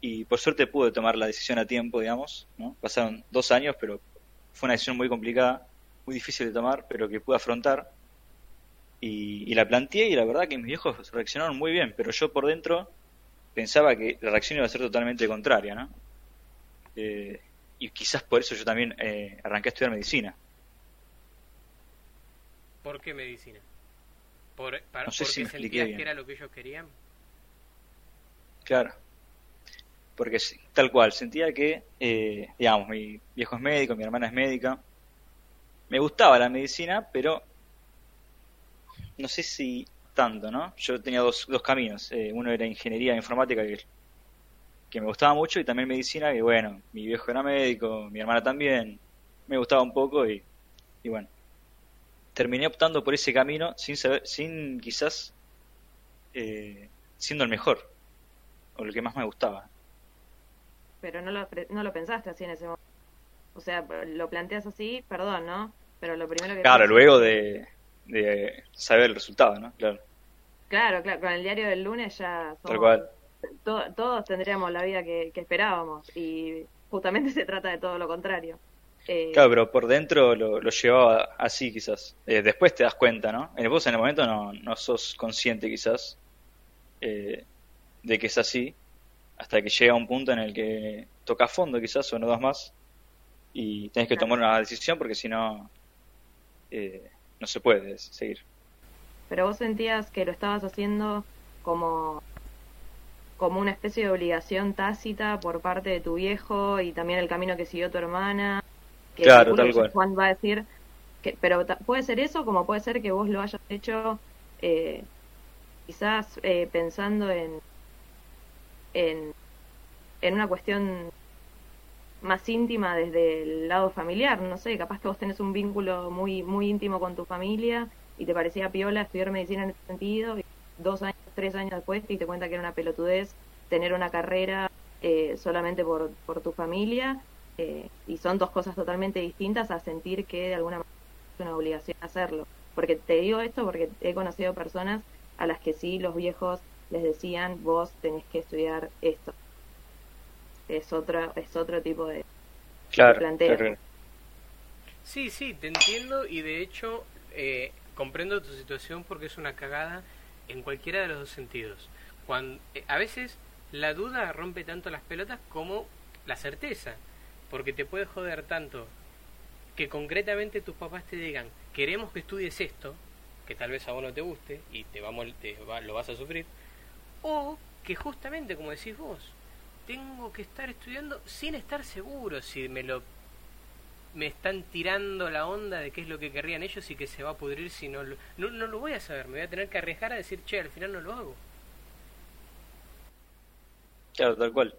y por suerte pude tomar la decisión a tiempo, digamos, ¿no? Pasaron dos años, pero fue una decisión muy complicada, muy difícil de tomar, pero que pude afrontar y, la planteé y la verdad que mis viejos reaccionaron muy bien, pero yo por dentro pensaba que la reacción iba a ser totalmente contraria, ¿no? Eh, y quizás por eso yo también eh, arranqué a estudiar medicina. ¿Por qué medicina? ¿Por, para, no sé porque si sentías que era lo que ellos querían? Claro. Porque tal cual, sentía que, eh, digamos, mi viejo es médico, mi hermana es médica. Me gustaba la medicina, pero no sé si tanto, ¿no? Yo tenía dos, dos caminos. uno era ingeniería informática, que que me gustaba mucho y también medicina, y bueno, mi viejo era médico, mi hermana también, me gustaba un poco y, y bueno, terminé optando por ese camino sin saber, sin quizás eh, siendo el mejor o el que más me gustaba. Pero no lo, no lo pensaste así en ese momento. O sea, lo planteas así, perdón, ¿no? Pero lo primero que... Claro, luego de, de saber el resultado, ¿no? Claro. Claro, claro, con el diario del lunes ya... Tal cual todos tendríamos la vida que, esperábamos y justamente *laughs* se trata de todo lo contrario. Eh, claro, pero por dentro lo, llevaba así quizás. Eh, después te das cuenta, ¿no? En vos en el momento no, no sos consciente quizás eh, de que es así, hasta que llega un punto en el que toca fondo quizás o no das más y tenés que tomar una decisión porque si no no se puede seguir. Pero vos sentías que lo estabas haciendo como como una especie de obligación tácita por parte de tu viejo y también el camino que siguió tu hermana. Que claro, tal cual. Juan va a decir, que, pero puede ser eso como puede ser que vos lo hayas hecho eh, quizás eh, pensando en, en, en una cuestión más íntima desde el lado familiar, no sé, capaz que vos tenés un vínculo muy muy íntimo con tu familia y te parecía piola estudiar medicina en ese sentido y dos años tres años después y te cuenta que era una pelotudez tener una carrera eh, solamente por, por tu familia eh, y son dos cosas totalmente distintas a sentir que de alguna manera es una obligación hacerlo. Porque te digo esto porque he conocido personas a las que sí los viejos les decían vos tenés que estudiar esto. Es otro, es otro tipo de, claro, planteo. Sí, sí, te entiendo y de hecho eh, comprendo tu situación porque es una cagada en cualquiera de los dos sentidos. Cuando, eh, a veces la duda rompe tanto las pelotas como la certeza, porque te puede joder tanto que concretamente tus papás te digan, queremos que estudies esto, que tal vez a vos no te guste y te, vamos, te lo vas a sufrir, o que justamente, como decís vos, tengo que estar estudiando sin estar seguro si me lo me están tirando la onda de qué es lo que querrían ellos y que se va a pudrir si no lo, no, lo voy a saber, me voy a tener que arriesgar a decir, che, al final no lo hago. Claro, tal cual.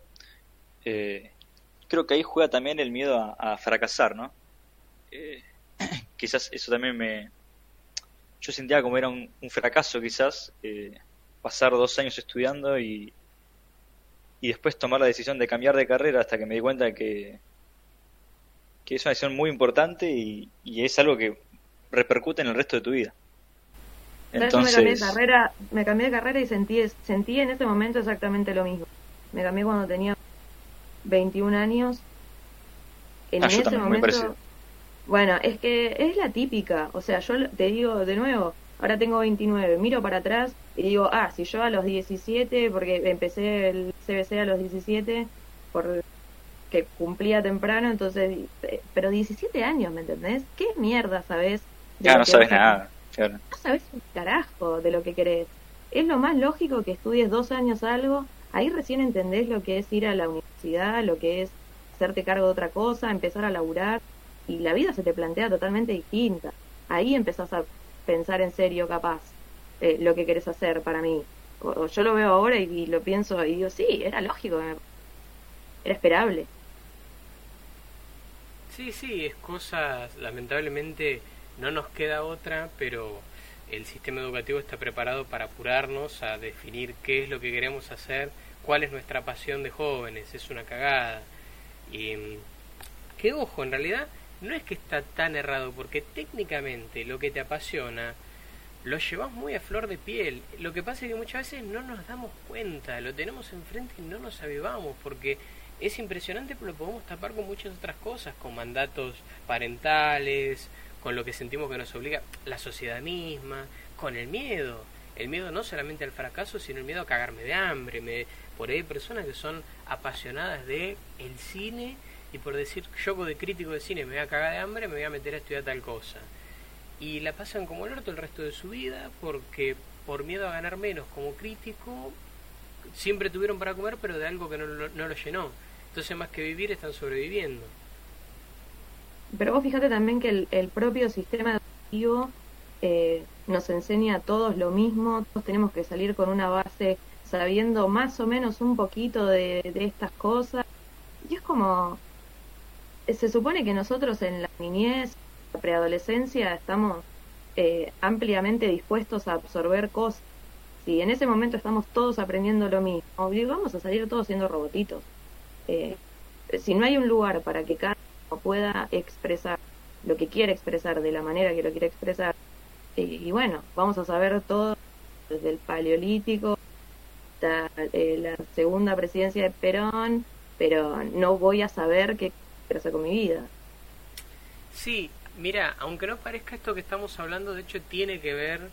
Eh, creo que ahí juega también el miedo a, fracasar, ¿no? Eh, *coughs* quizás eso también me, yo sentía como era un, fracaso quizás eh, pasar dos años estudiando y, y después tomar la decisión de cambiar de carrera hasta que me di cuenta que, que es una decisión muy importante y, es algo que repercute en el resto de tu vida. Entonces... me cambié de carrera, me cambié de carrera y sentí, sentí en ese momento exactamente lo mismo. Me cambié cuando tenía 21 años. En ah, ese momento, bueno, es que es la típica, o sea, yo te digo de nuevo, ahora tengo 29, miro para atrás y digo, ah, si yo a los 17, porque empecé el CBC a los 17, por que cumplía temprano, entonces, eh, pero 17 años, ¿me entendés? ¿Qué mierda sabes? Ya no sabes nada, claro. No sabes un carajo de lo que querés. Es lo más lógico que estudies dos años algo, ahí recién entendés lo que es ir a la universidad, lo que es hacerte cargo de otra cosa, empezar a laburar y la vida se te plantea totalmente distinta. Ahí empezás a pensar en serio, capaz, eh, lo que querés hacer para mí. O, yo lo veo ahora y, lo pienso y digo, sí, era lógico, era esperable. Sí, sí, es cosa, lamentablemente no nos queda otra, pero el sistema educativo está preparado para apurarnos a definir qué es lo que queremos hacer, cuál es nuestra pasión de jóvenes, es una cagada. Y mm, qué ojo, en realidad no es que está tan errado, porque técnicamente lo que te apasiona lo llevas muy a flor de piel. Lo que pasa es que muchas veces no nos damos cuenta, lo tenemos enfrente y no nos avivamos, porque es impresionante, pero lo podemos tapar con muchas otras cosas, con mandatos parentales, con lo que sentimos que nos obliga la sociedad misma, con el miedo. El miedo no solamente al fracaso, sino el miedo a cagarme de hambre. Me, por ahí hay personas que son apasionadas de el cine y por decir yo de crítico de cine me voy a cagar de hambre, me voy a meter a estudiar tal cosa. Y la pasan como el orto el resto de su vida porque por miedo a ganar menos como crítico siempre tuvieron para comer pero de algo que no, no lo llenó. Entonces más que vivir están sobreviviendo. Pero vos fíjate también que el, propio sistema educativo eh, nos enseña a todos lo mismo, todos tenemos que salir con una base sabiendo más o menos un poquito de, estas cosas. Y es como, se supone que nosotros en la niñez, la preadolescencia, estamos eh, ampliamente dispuestos a absorber cosas. Si en ese momento estamos todos aprendiendo lo mismo, vamos a salir todos siendo robotitos. Eh, si no hay un lugar para que cada pueda expresar lo que quiere expresar de la manera que lo quiere expresar, eh, y bueno, vamos a saber todo desde el paleolítico hasta la segunda presidencia de Perón, pero no voy a saber qué hacer con mi vida. Sí, mira, aunque no parezca esto que estamos hablando, de hecho tiene que ver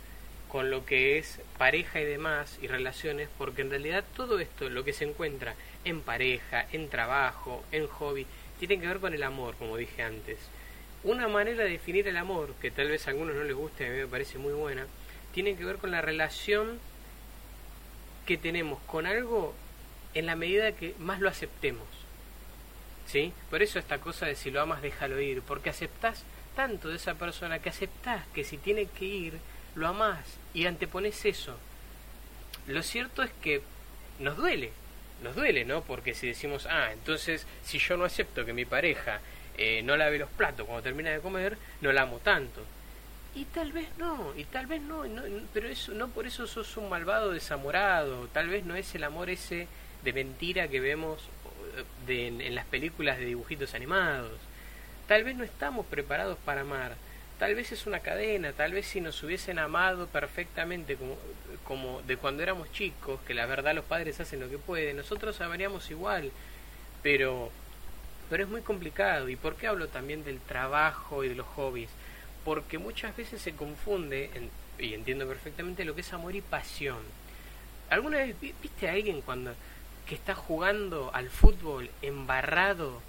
con lo que es pareja y demás y relaciones, porque en realidad todo esto, lo que se encuentra en pareja, en trabajo, en hobby, tiene que ver con el amor, como dije antes. Una manera de definir el amor, que tal vez a algunos no les guste, a mí me parece muy buena, tiene que ver con la relación que tenemos con algo en la medida que más lo aceptemos. ¿sí? Por eso esta cosa de si lo amas, déjalo ir, porque aceptás tanto de esa persona que aceptás que si tiene que ir, lo amás y antepones eso. Lo cierto es que nos duele, nos duele, ¿no? Porque si decimos, ah, entonces si yo no acepto que mi pareja eh, no lave los platos cuando termina de comer, no la amo tanto. Y tal vez no, y tal vez no, no, pero eso no por eso sos un malvado desamorado, tal vez no es el amor ese de mentira que vemos de, en, las películas de dibujitos animados. Tal vez no estamos preparados para amar. Tal vez es una cadena, tal vez si nos hubiesen amado perfectamente como, de cuando éramos chicos, que la verdad los padres hacen lo que pueden, nosotros amaríamos igual, pero, pero es muy complicado. ¿Y por qué hablo también del trabajo y de los hobbies? Porque muchas veces se confunde, y entiendo perfectamente, lo que es amor y pasión. ¿Alguna vez viste a alguien cuando que está jugando al fútbol embarrado,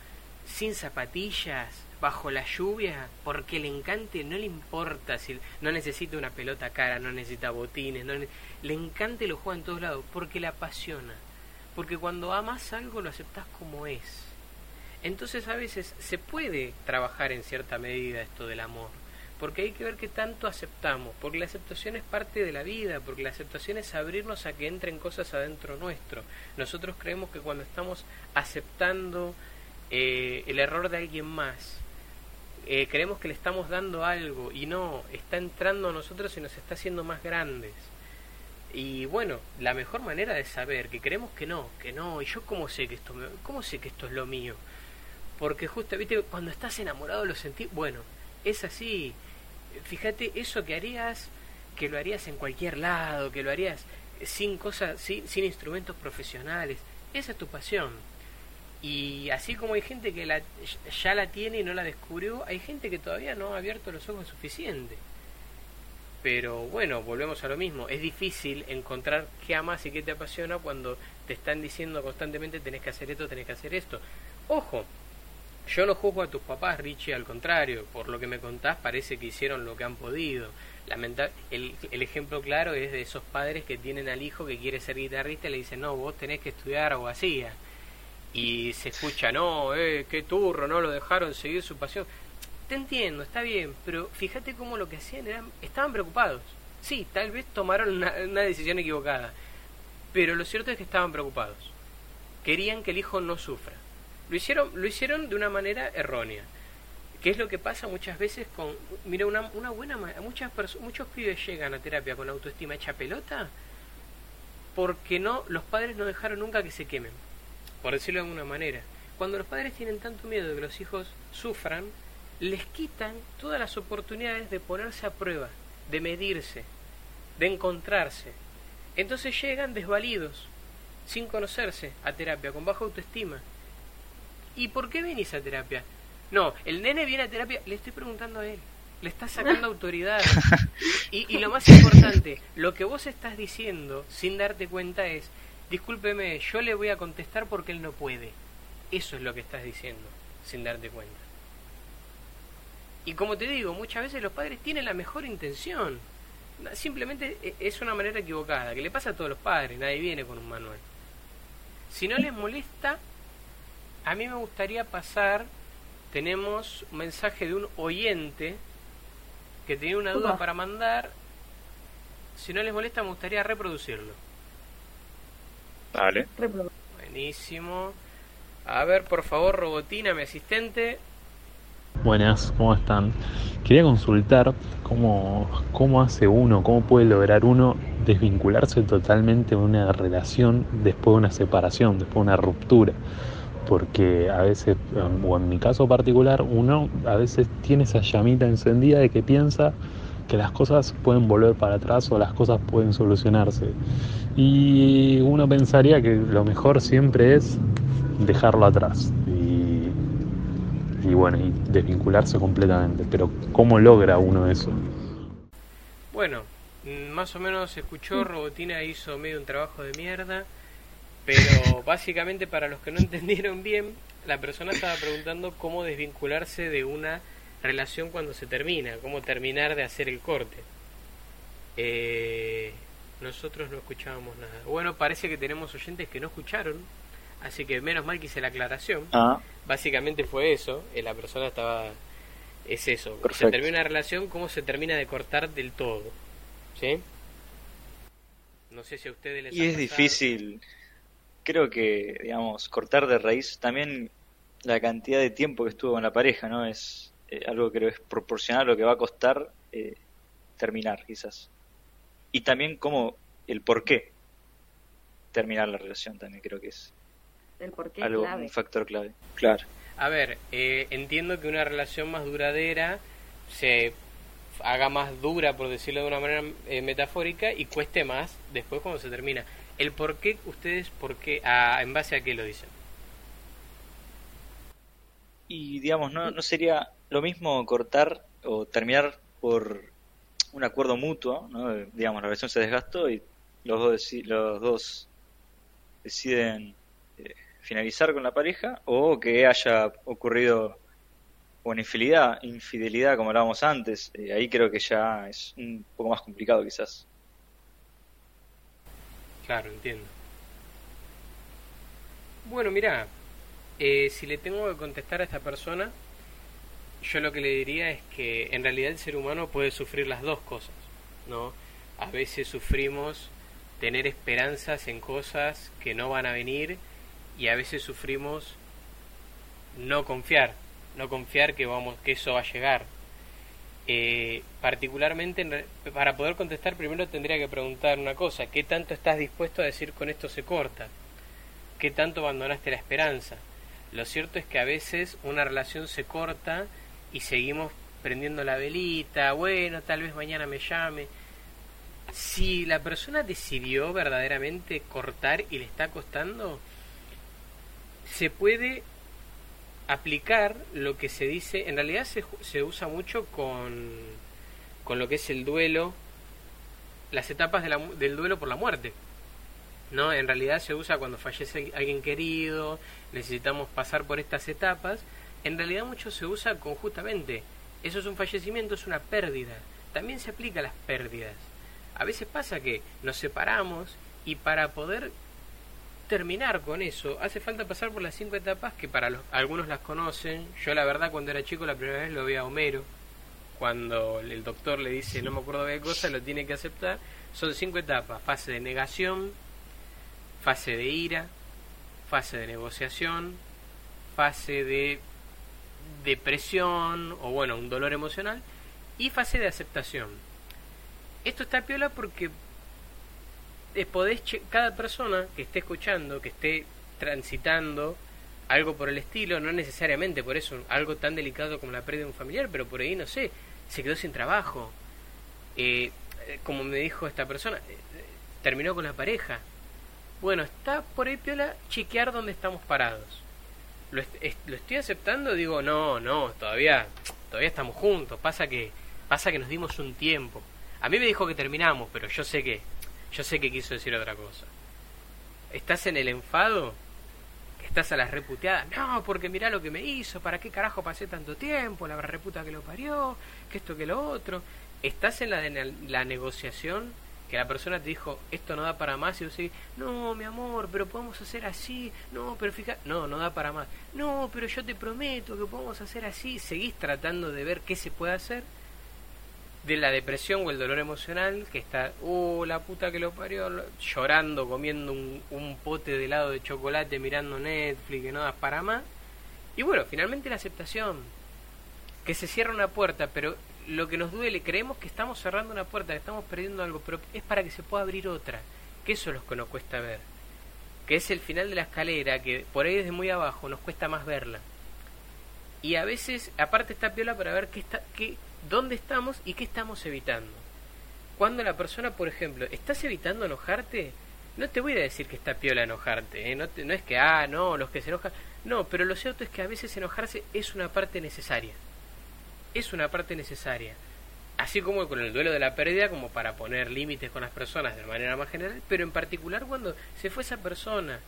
sin zapatillas, bajo la lluvia, porque le encante, no le importa si no necesita una pelota cara, no necesita botines, no le encanta y lo juega en todos lados, porque le apasiona. Porque cuando amas algo lo aceptas como es. Entonces a veces se puede trabajar en cierta medida esto del amor porque hay que ver qué tanto aceptamos, porque la aceptación es parte de la vida, porque la aceptación es abrirnos a que entren cosas adentro nuestro. Nosotros creemos que cuando estamos aceptando eh, el error de alguien más, eh, creemos que le estamos dando algo y no, está entrando a nosotros y nos está haciendo más grandes. Y bueno, la mejor manera de saber que creemos que no, que no, y yo cómo sé que esto, me, cómo sé que esto es lo mío, porque justo, viste, cuando estás enamorado lo sentís, bueno, es así, fíjate, eso que harías, que lo harías en cualquier lado, que lo harías sin cosas, sin, sin instrumentos profesionales, esa es tu pasión. Y así como hay gente que la, ya la tiene y no la descubrió, hay gente que todavía no ha abierto los ojos suficiente. Pero bueno, volvemos a lo mismo. Es difícil encontrar qué amas y qué te apasiona cuando te están diciendo constantemente tenés que hacer esto, tenés que hacer esto. Ojo, yo no juzgo a tus papás, Richie, al contrario. Por lo que me contás, parece que hicieron lo que han podido. Lamenta el, el ejemplo claro es de esos padres que tienen al hijo que quiere ser guitarrista y le dicen, no, vos tenés que estudiar abogacía. Y se escucha, no, eh, qué turro, no lo dejaron seguir su pasión te entiendo, está bien, pero fíjate cómo lo que hacían era, estaban preocupados. Sí, tal vez tomaron una, decisión equivocada, pero lo cierto es que estaban preocupados. Querían que el hijo no sufra. Lo hicieron, lo hicieron de una manera errónea. ¿Qué es lo que pasa muchas veces con... Mira, una, una buena... Muchas muchos pibes llegan a terapia con autoestima hecha pelota porque no los padres no dejaron nunca que se quemen, por decirlo de alguna manera. Cuando los padres tienen tanto miedo de que los hijos sufran, les quitan todas las oportunidades de ponerse a prueba, de medirse, de encontrarse. Entonces llegan desvalidos, sin conocerse, a terapia, con baja autoestima. ¿Y por qué venís a terapia? No, el nene viene a terapia, le estoy preguntando a él, le está sacando *laughs* autoridad. *laughs* Y, y lo más importante, lo que vos estás diciendo sin darte cuenta es, discúlpeme, yo le voy a contestar porque él no puede. Eso es lo que estás diciendo, sin darte cuenta. Y como te digo, muchas veces los padres tienen la mejor intención. Simplemente e, es una manera equivocada, que le pasa a todos los padres, nadie viene con un manual. Si no les molesta, a mí me gustaría pasar, tenemos un mensaje de un oyente que tenía una duda para mandar. Si no les molesta, me gustaría reproducirlo. Vale. Buenísimo. A ver, por favor, Robotina, mi asistente, Buenas, ¿cómo están? Quería consultar cómo, cómo hace uno, cómo puede lograr uno desvincularse totalmente de una relación después de una separación, después de una ruptura. Porque a veces, o en mi caso particular, uno a veces tiene esa llamita encendida de que piensa que las cosas pueden volver para atrás o las cosas pueden solucionarse. Y uno pensaría que lo mejor siempre es dejarlo atrás y bueno, y desvincularse completamente. Pero ¿cómo logra uno eso? Bueno, mm, más o menos escuchó, Robotina hizo medio un trabajo de mierda, pero *laughs* básicamente para los que no entendieron bien, la persona estaba preguntando cómo desvincularse de una relación cuando se termina, cómo terminar de hacer el corte. Eh, nosotros no escuchábamos nada. Bueno, parece que tenemos oyentes que no escucharon Así que menos mal que hice la aclaración. Ah. Básicamente fue eso. Eh, la persona estaba. Es eso. Se termina una relación, ¿cómo se termina de cortar del todo? ¿Sí? No sé si a ustedes les Y es difícil. Creo que, digamos, cortar de raíz también la cantidad de tiempo que estuvo con la pareja, ¿no? Es eh, algo que es proporcional a lo que va a costar eh, terminar, quizás. Y también como el por qué terminar la relación también creo que es el Algo, Un factor clave, claro. A ver, eh, entiendo que una relación más duradera se haga más dura, por decirlo de una manera eh, metafórica, y cueste más después cuando se termina. ¿El por qué ustedes, por qué, en base a qué lo dicen? Y digamos, ¿no, no sería lo mismo cortar o terminar por un acuerdo mutuo, ¿no? digamos, la relación se desgastó y los dos, los dos deciden eh, finalizar con la pareja o que haya ocurrido una infidelidad, infidelidad como hablábamos antes. Eh, ahí creo que ya es un poco más complicado quizás. Claro, entiendo. Bueno, mira, eh, si le tengo que contestar a esta persona, yo lo que le diría es que en realidad el ser humano puede sufrir las dos cosas, ¿no? A veces sufrimos tener esperanzas en cosas que no van a venir y a veces sufrimos no confiar, no confiar que vamos que eso va a llegar. Eh, particularmente para poder contestar primero tendría que preguntar una cosa, ¿qué tanto estás dispuesto a decir con esto se corta? ¿Qué tanto abandonaste la esperanza? Lo cierto es que a veces una relación se corta y seguimos prendiendo la velita, bueno, tal vez mañana me llame. Si la persona decidió verdaderamente cortar y le está costando, se puede aplicar lo que se dice, en realidad se, se usa mucho con, con lo que es el duelo, las etapas del duelo por la muerte. ¿no? En realidad se usa cuando fallece alguien querido, necesitamos pasar por estas etapas. En realidad mucho se usa conjuntamente. Eso es un fallecimiento, es una pérdida. También se aplica a las pérdidas. A veces pasa que nos separamos y para poder terminar con eso hace falta pasar por las cinco etapas que para los, algunos las conocen. Yo la verdad cuando era chico la primera vez lo vi a Homero. Cuando el doctor le dice no me acuerdo de qué cosa, lo tiene que aceptar. Son cinco etapas. Fase de negación, fase de ira, fase de negociación, fase de depresión o bueno, un dolor emocional y fase de aceptación. Esto está piola porque podés cada persona que esté escuchando, que esté transitando algo por el estilo, no necesariamente por eso algo tan delicado como la pérdida de un familiar, pero por ahí no sé, se quedó sin trabajo, eh, como me dijo esta persona, eh, terminó con la pareja, bueno, está por ahí piola chequear dónde estamos parados. ¿Lo, ¿Lo, estoy aceptando? Digo, no, no, todavía, todavía estamos juntos. Pasa que, pasa que nos dimos un tiempo. A mí me dijo que terminamos, pero yo sé que, yo sé que quiso decir otra cosa. ¿Estás en el enfado? ¿Estás a las reputeadas? No, porque mirá lo que me hizo, ¿para qué carajo pasé tanto tiempo? La reputa que lo parió, que esto que lo otro. ¿Estás en la, la negociación? Que la persona te dijo, esto no da para más, y vos decís, no, mi amor, pero podemos hacer así, no, pero fíjate, no, no da para más, no, pero yo te prometo que podemos hacer así, seguís tratando de ver qué se puede hacer de la depresión o el dolor emocional, que está, uh, la puta que lo parió, llorando, comiendo un, un pote de helado de chocolate, mirando Netflix, que no da para más, y bueno, finalmente la aceptación, que se cierra una puerta, pero lo que nos duele, creemos que estamos cerrando una puerta, que estamos perdiendo algo, pero es para que se pueda abrir otra, que eso es lo que nos cuesta ver, que es el final de la escalera, que por ahí desde muy abajo nos cuesta más verla. Y a veces, aparte está piola para ver qué está, qué, dónde estamos y qué estamos evitando. Cuando la persona, por ejemplo, ¿estás evitando enojarte? No te voy a decir que está piola enojarte, ¿eh? no, no es que, ah, no, los que se enojan. No, pero lo cierto es que a veces enojarse es una parte necesaria es una parte necesaria. Así como con el duelo de la pérdida, como para poner límites con las personas de manera más general, pero en particular cuando se fue esa persona.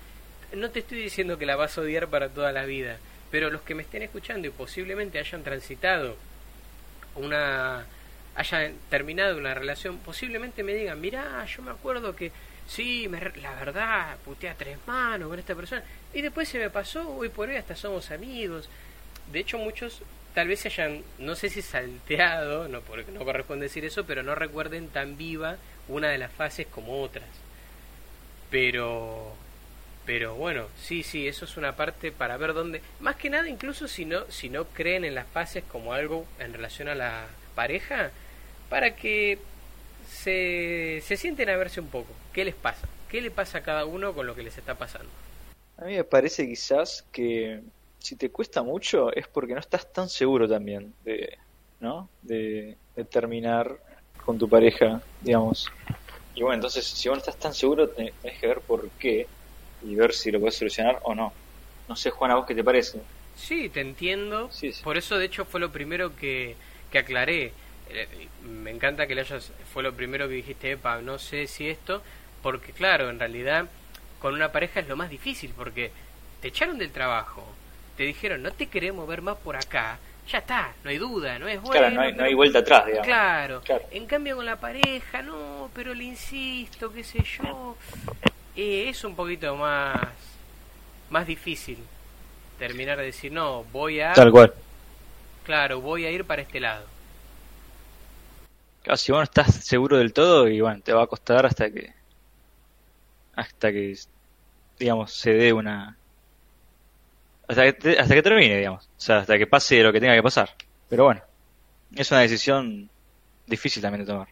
No te estoy diciendo que la vas a odiar para toda la vida, pero los que me estén escuchando y posiblemente hayan transitado una hayan terminado una relación, posiblemente me digan, mirá, yo me acuerdo que sí, me, la verdad, puteé a tres manos con esta persona, y después se me pasó, hoy por hoy hasta somos amigos. De hecho, muchos tal vez hayan, no sé si salteado, no, porque no corresponde decir eso, pero no recuerden tan viva una de las fases como otras. Pero, pero bueno, sí, sí, eso es una parte para ver dónde, más que nada incluso si no, si no creen en las fases como algo en relación a la pareja, para que se, se sienten a verse un poco, qué les pasa, qué le pasa a cada uno con lo que les está pasando. A mí me parece quizás que si te cuesta mucho es porque no estás tan seguro también de, ¿no? De, terminar con tu pareja, digamos. Y bueno, entonces si vos no estás tan seguro, tenés que ver por qué y ver si lo puedes solucionar o no. No sé, Juan, ¿a vos qué te parece? Sí, te entiendo. Por eso, de hecho, fue lo primero que, que aclaré. Eh, me encanta que le hayas... Fue lo primero que dijiste, Epa, no sé si esto... Porque, claro, en realidad, con una pareja es lo más difícil, porque te echaron del trabajo, te dijeron no te queremos ver más por acá, ya está, no hay duda, no es bueno. Claro, no hay, vuelta atrás, digamos. Claro. En cambio con la pareja, no, pero le insisto, qué sé yo, eh, es un poquito más, más difícil terminar de decir, no, voy a... Tal cual. Claro, voy a ir para este lado. Claro, si vos no estás seguro del todo, y bueno, te va a costar hasta que... Hasta que, digamos, se dé una hasta que, hasta que termine, digamos. O sea, hasta que pase lo que tenga que pasar. Pero bueno, es una decisión difícil también de tomar.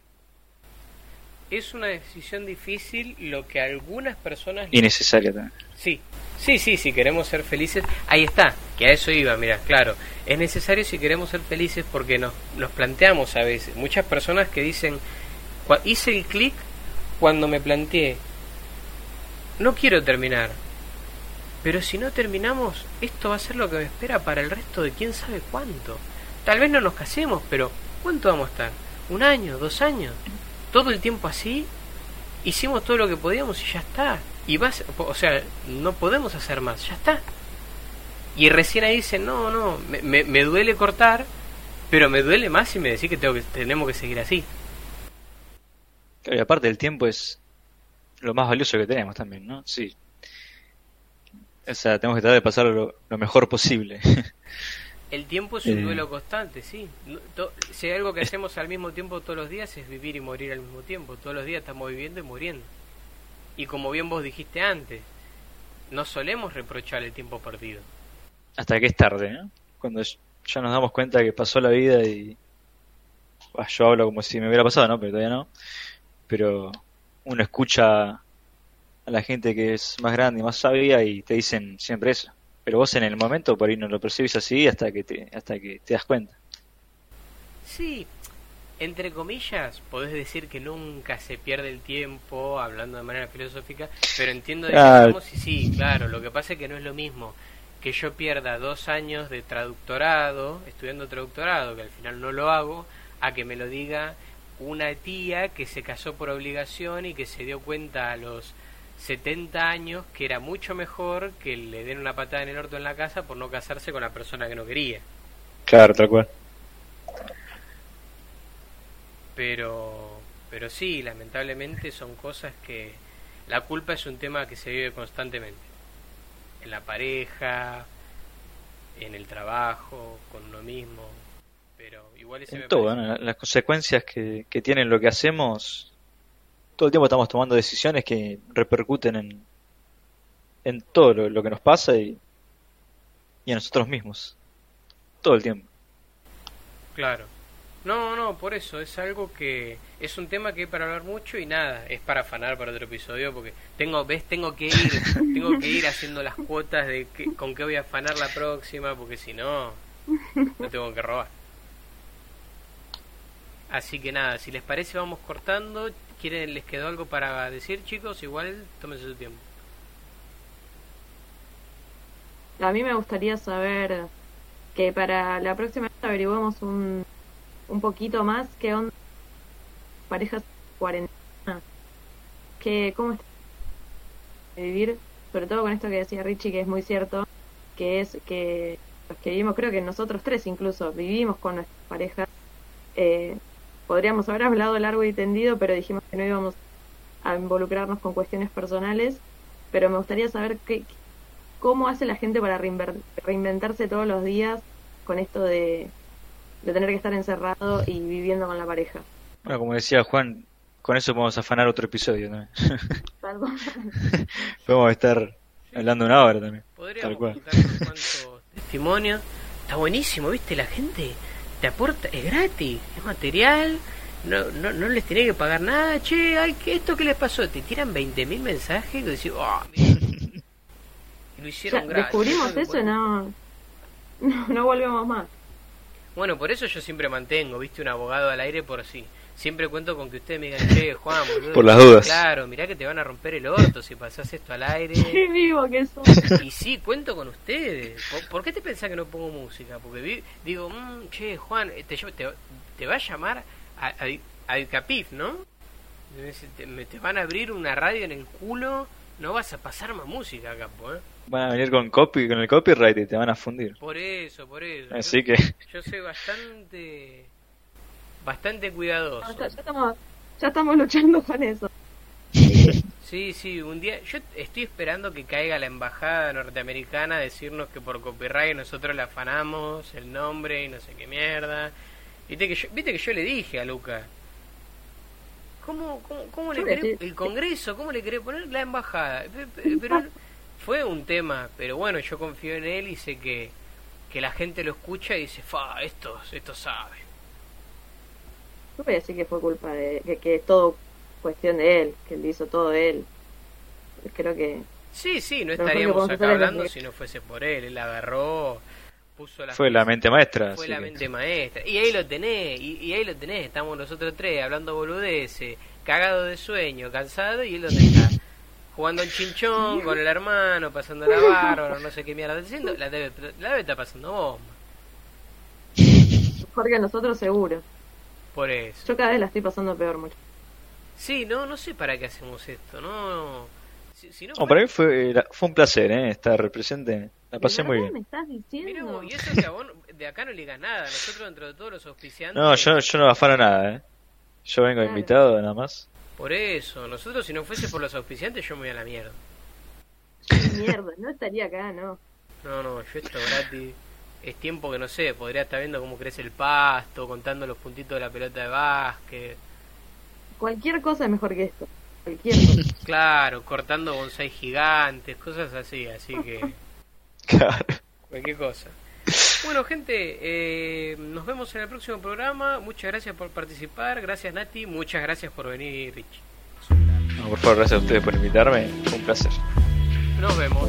Es una decisión difícil lo que algunas personas... Y necesaria también. Sí, sí, sí, si queremos ser felices, ahí está, que a eso iba, mira, claro, es necesario si queremos ser felices porque nos, nos planteamos a veces, muchas personas que dicen, hice el clic cuando me planteé, no quiero terminar, pero si no terminamos, esto va a ser lo que me espera para el resto de quién sabe cuánto. Tal vez no nos casemos, pero ¿cuánto vamos a estar? ¿Un año? ¿Dos años? ¿Todo el tiempo así? Hicimos todo lo que podíamos y ya está. Y vas, o sea, no podemos hacer más, ya está. Y recién ahí dicen, no, no, me, me, duele cortar, pero me duele más si me decís que, tengo que tenemos que seguir así. y aparte el tiempo es lo más valioso que tenemos también, ¿no? Sí. O sea, tenemos que tratar de pasar lo, mejor posible. *laughs* El tiempo es un eh. duelo constante, sí. si hay algo que hacemos al mismo tiempo todos los días es vivir y morir al mismo tiempo. Todos los días estamos viviendo y muriendo. Y como bien vos dijiste antes, no solemos reprochar el tiempo perdido. Hasta que es tarde, ¿no? Cuando ya nos damos cuenta que pasó la vida y... yo hablo como si me hubiera pasado, ¿no? Pero todavía no. Pero uno escucha a la gente que es más grande y más sabia y te dicen siempre eso. Pero vos en el momento por ahí no lo percibes así hasta que te, hasta que te das cuenta. Sí, entre comillas, podés decir que nunca se pierde el tiempo, hablando de manera filosófica, pero entiendo de que y sí, claro, lo que pasa es que no es lo mismo que yo pierda dos años de traductorado, estudiando traductorado, que al final no lo hago, a que me lo diga una tía que se casó por obligación y que se dio cuenta a los 70 años que era mucho mejor que le den una patada en el orto en la casa por no casarse con la persona que no quería. Claro, tal cual. Pero, pero sí, lamentablemente son cosas que la culpa es un tema que se vive constantemente. En la pareja, en el trabajo, con uno mismo. Pero igual en todo, las consecuencias que, que tienen lo que hacemos todo el tiempo estamos tomando decisiones que repercuten en, en todo lo, que nos pasa y, y a nosotros mismos. Todo el tiempo. Claro. No, no, por eso es algo que es un tema que hay para hablar mucho y nada, es para afanar para otro episodio porque tengo, ves, tengo que ir, *laughs* tengo que ir haciendo las cuotas de con qué voy a afanar la próxima porque si no, no tengo que robar. Así que nada, si les parece vamos cortando. ¿Quieren, les quedó algo para decir, chicos? Igual, tómense su tiempo. A mí me gustaría saber que para la próxima vez averiguemos un, un poquito más qué onda parejas cuarentena. Que, ¿Cómo está vivir? Sobre todo con esto que decía Richie, que es muy cierto, que es que los que vivimos, creo que nosotros tres incluso, vivimos con nuestras parejas. Eh, podríamos haber hablado largo y tendido, pero dijimos que no íbamos a involucrarnos con cuestiones personales, pero me gustaría saber qué, cómo hace la gente para reinventarse todos los días con esto de, tener que estar encerrado y viviendo con la pareja. Bueno, como decía Juan, con eso podemos afanar otro episodio también. *laughs* podemos estar hablando una hora también. Podríamos contar testimonios. Está buenísimo, ¿viste? La gente te aporta, es gratis, es material, no, no, no les tiene que pagar nada, che, ay, ¿qué, ¿esto qué les pasó? Te tiran 20.000 mensajes y decís, oh, *laughs* lo hicieron gratis. Descubrimos eso, y *laughs* no, no, volvemos más. Bueno, por eso yo siempre mantengo, viste, un abogado al aire por sí. Siempre cuento con que ustedes me digan, che, Juan, boludo. Por las dudas. Claro, mirá que te van a romper el orto si pasás esto al aire. *laughs* Qué vivo que sos. Y sí, cuento con ustedes. ¿Por, qué te pensás que no pongo música? Porque digo, mmm, che, Juan, te, te, va a llamar a, a, Capif, ¿no? Te, te, van a abrir una radio en el culo, no vas a pasar más música, capo, ¿eh? Van a venir con, copy, con el copyright y te van a fundir. Por eso, por eso. Así que... Yo soy bastante bastante cuidadoso. ya, estamos, ya estamos luchando con eso. *laughs* Sí, sí, un día yo estoy esperando que caiga la embajada norteamericana a decirnos que por copyright nosotros le afanamos el nombre y no sé qué mierda. Viste que yo, viste que yo le dije a Luca, ¿cómo, cómo, cómo le querés, el Congreso, cómo le querés poner la embajada? Pero fue un tema, pero bueno, yo confío en él y sé que, que la gente lo escucha y dice, fa, estos, estos saben. Yo voy a decir que fue culpa de, que, que es todo cuestión de él, que él hizo todo él. Creo que Sí, sí, no estaríamos acá hablando si no fuese por él. Él agarró, puso la Fue la mente maestra. fue así la que- mente maestra. Y ahí lo tenés, y, y ahí lo tenés. Estamos nosotros tres hablando boludeces, cagado de sueño, cansado, y él donde está. Jugando al chinchón con el hermano, pasando la bárbara, no sé qué mierda está haciendo. La debe, la debe estar pasando bomba. mejor que nosotros seguro. Por eso. Yo cada vez la estoy pasando peor mucho. Sí, no, no sé para qué hacemos esto, no. Si, si no para mí fue, fue un placer ¿eh? estar presente. La pasé ¿De muy bien. me estás Mirá diciendo? vos, y eso que a vos de acá no ligas nada. Nosotros, dentro de todos los auspiciantes. No, yo, yo no afano nada. ¿eh? Yo vengo Claro. invitado nada más. Por eso, nosotros si no fuese por los auspiciantes yo me voy a la mierda. Mierda, no estaría acá, no. No, no, yo esto gratis. Es tiempo que no sé, podría estar viendo cómo crece el pasto, contando los puntitos de la pelota de básquet. Cualquier cosa es mejor que esto. Cualquier *laughs* cosa. Claro, cortando bonsai gigantes, cosas así, así que *laughs* Claro. cualquier cosa. Bueno, gente, eh, nos vemos en el próximo programa. Muchas gracias por participar. Gracias, Nati. Muchas gracias por venir, Rich. No, por favor, gracias a ustedes por invitarme. Fue un placer. Nos vemos.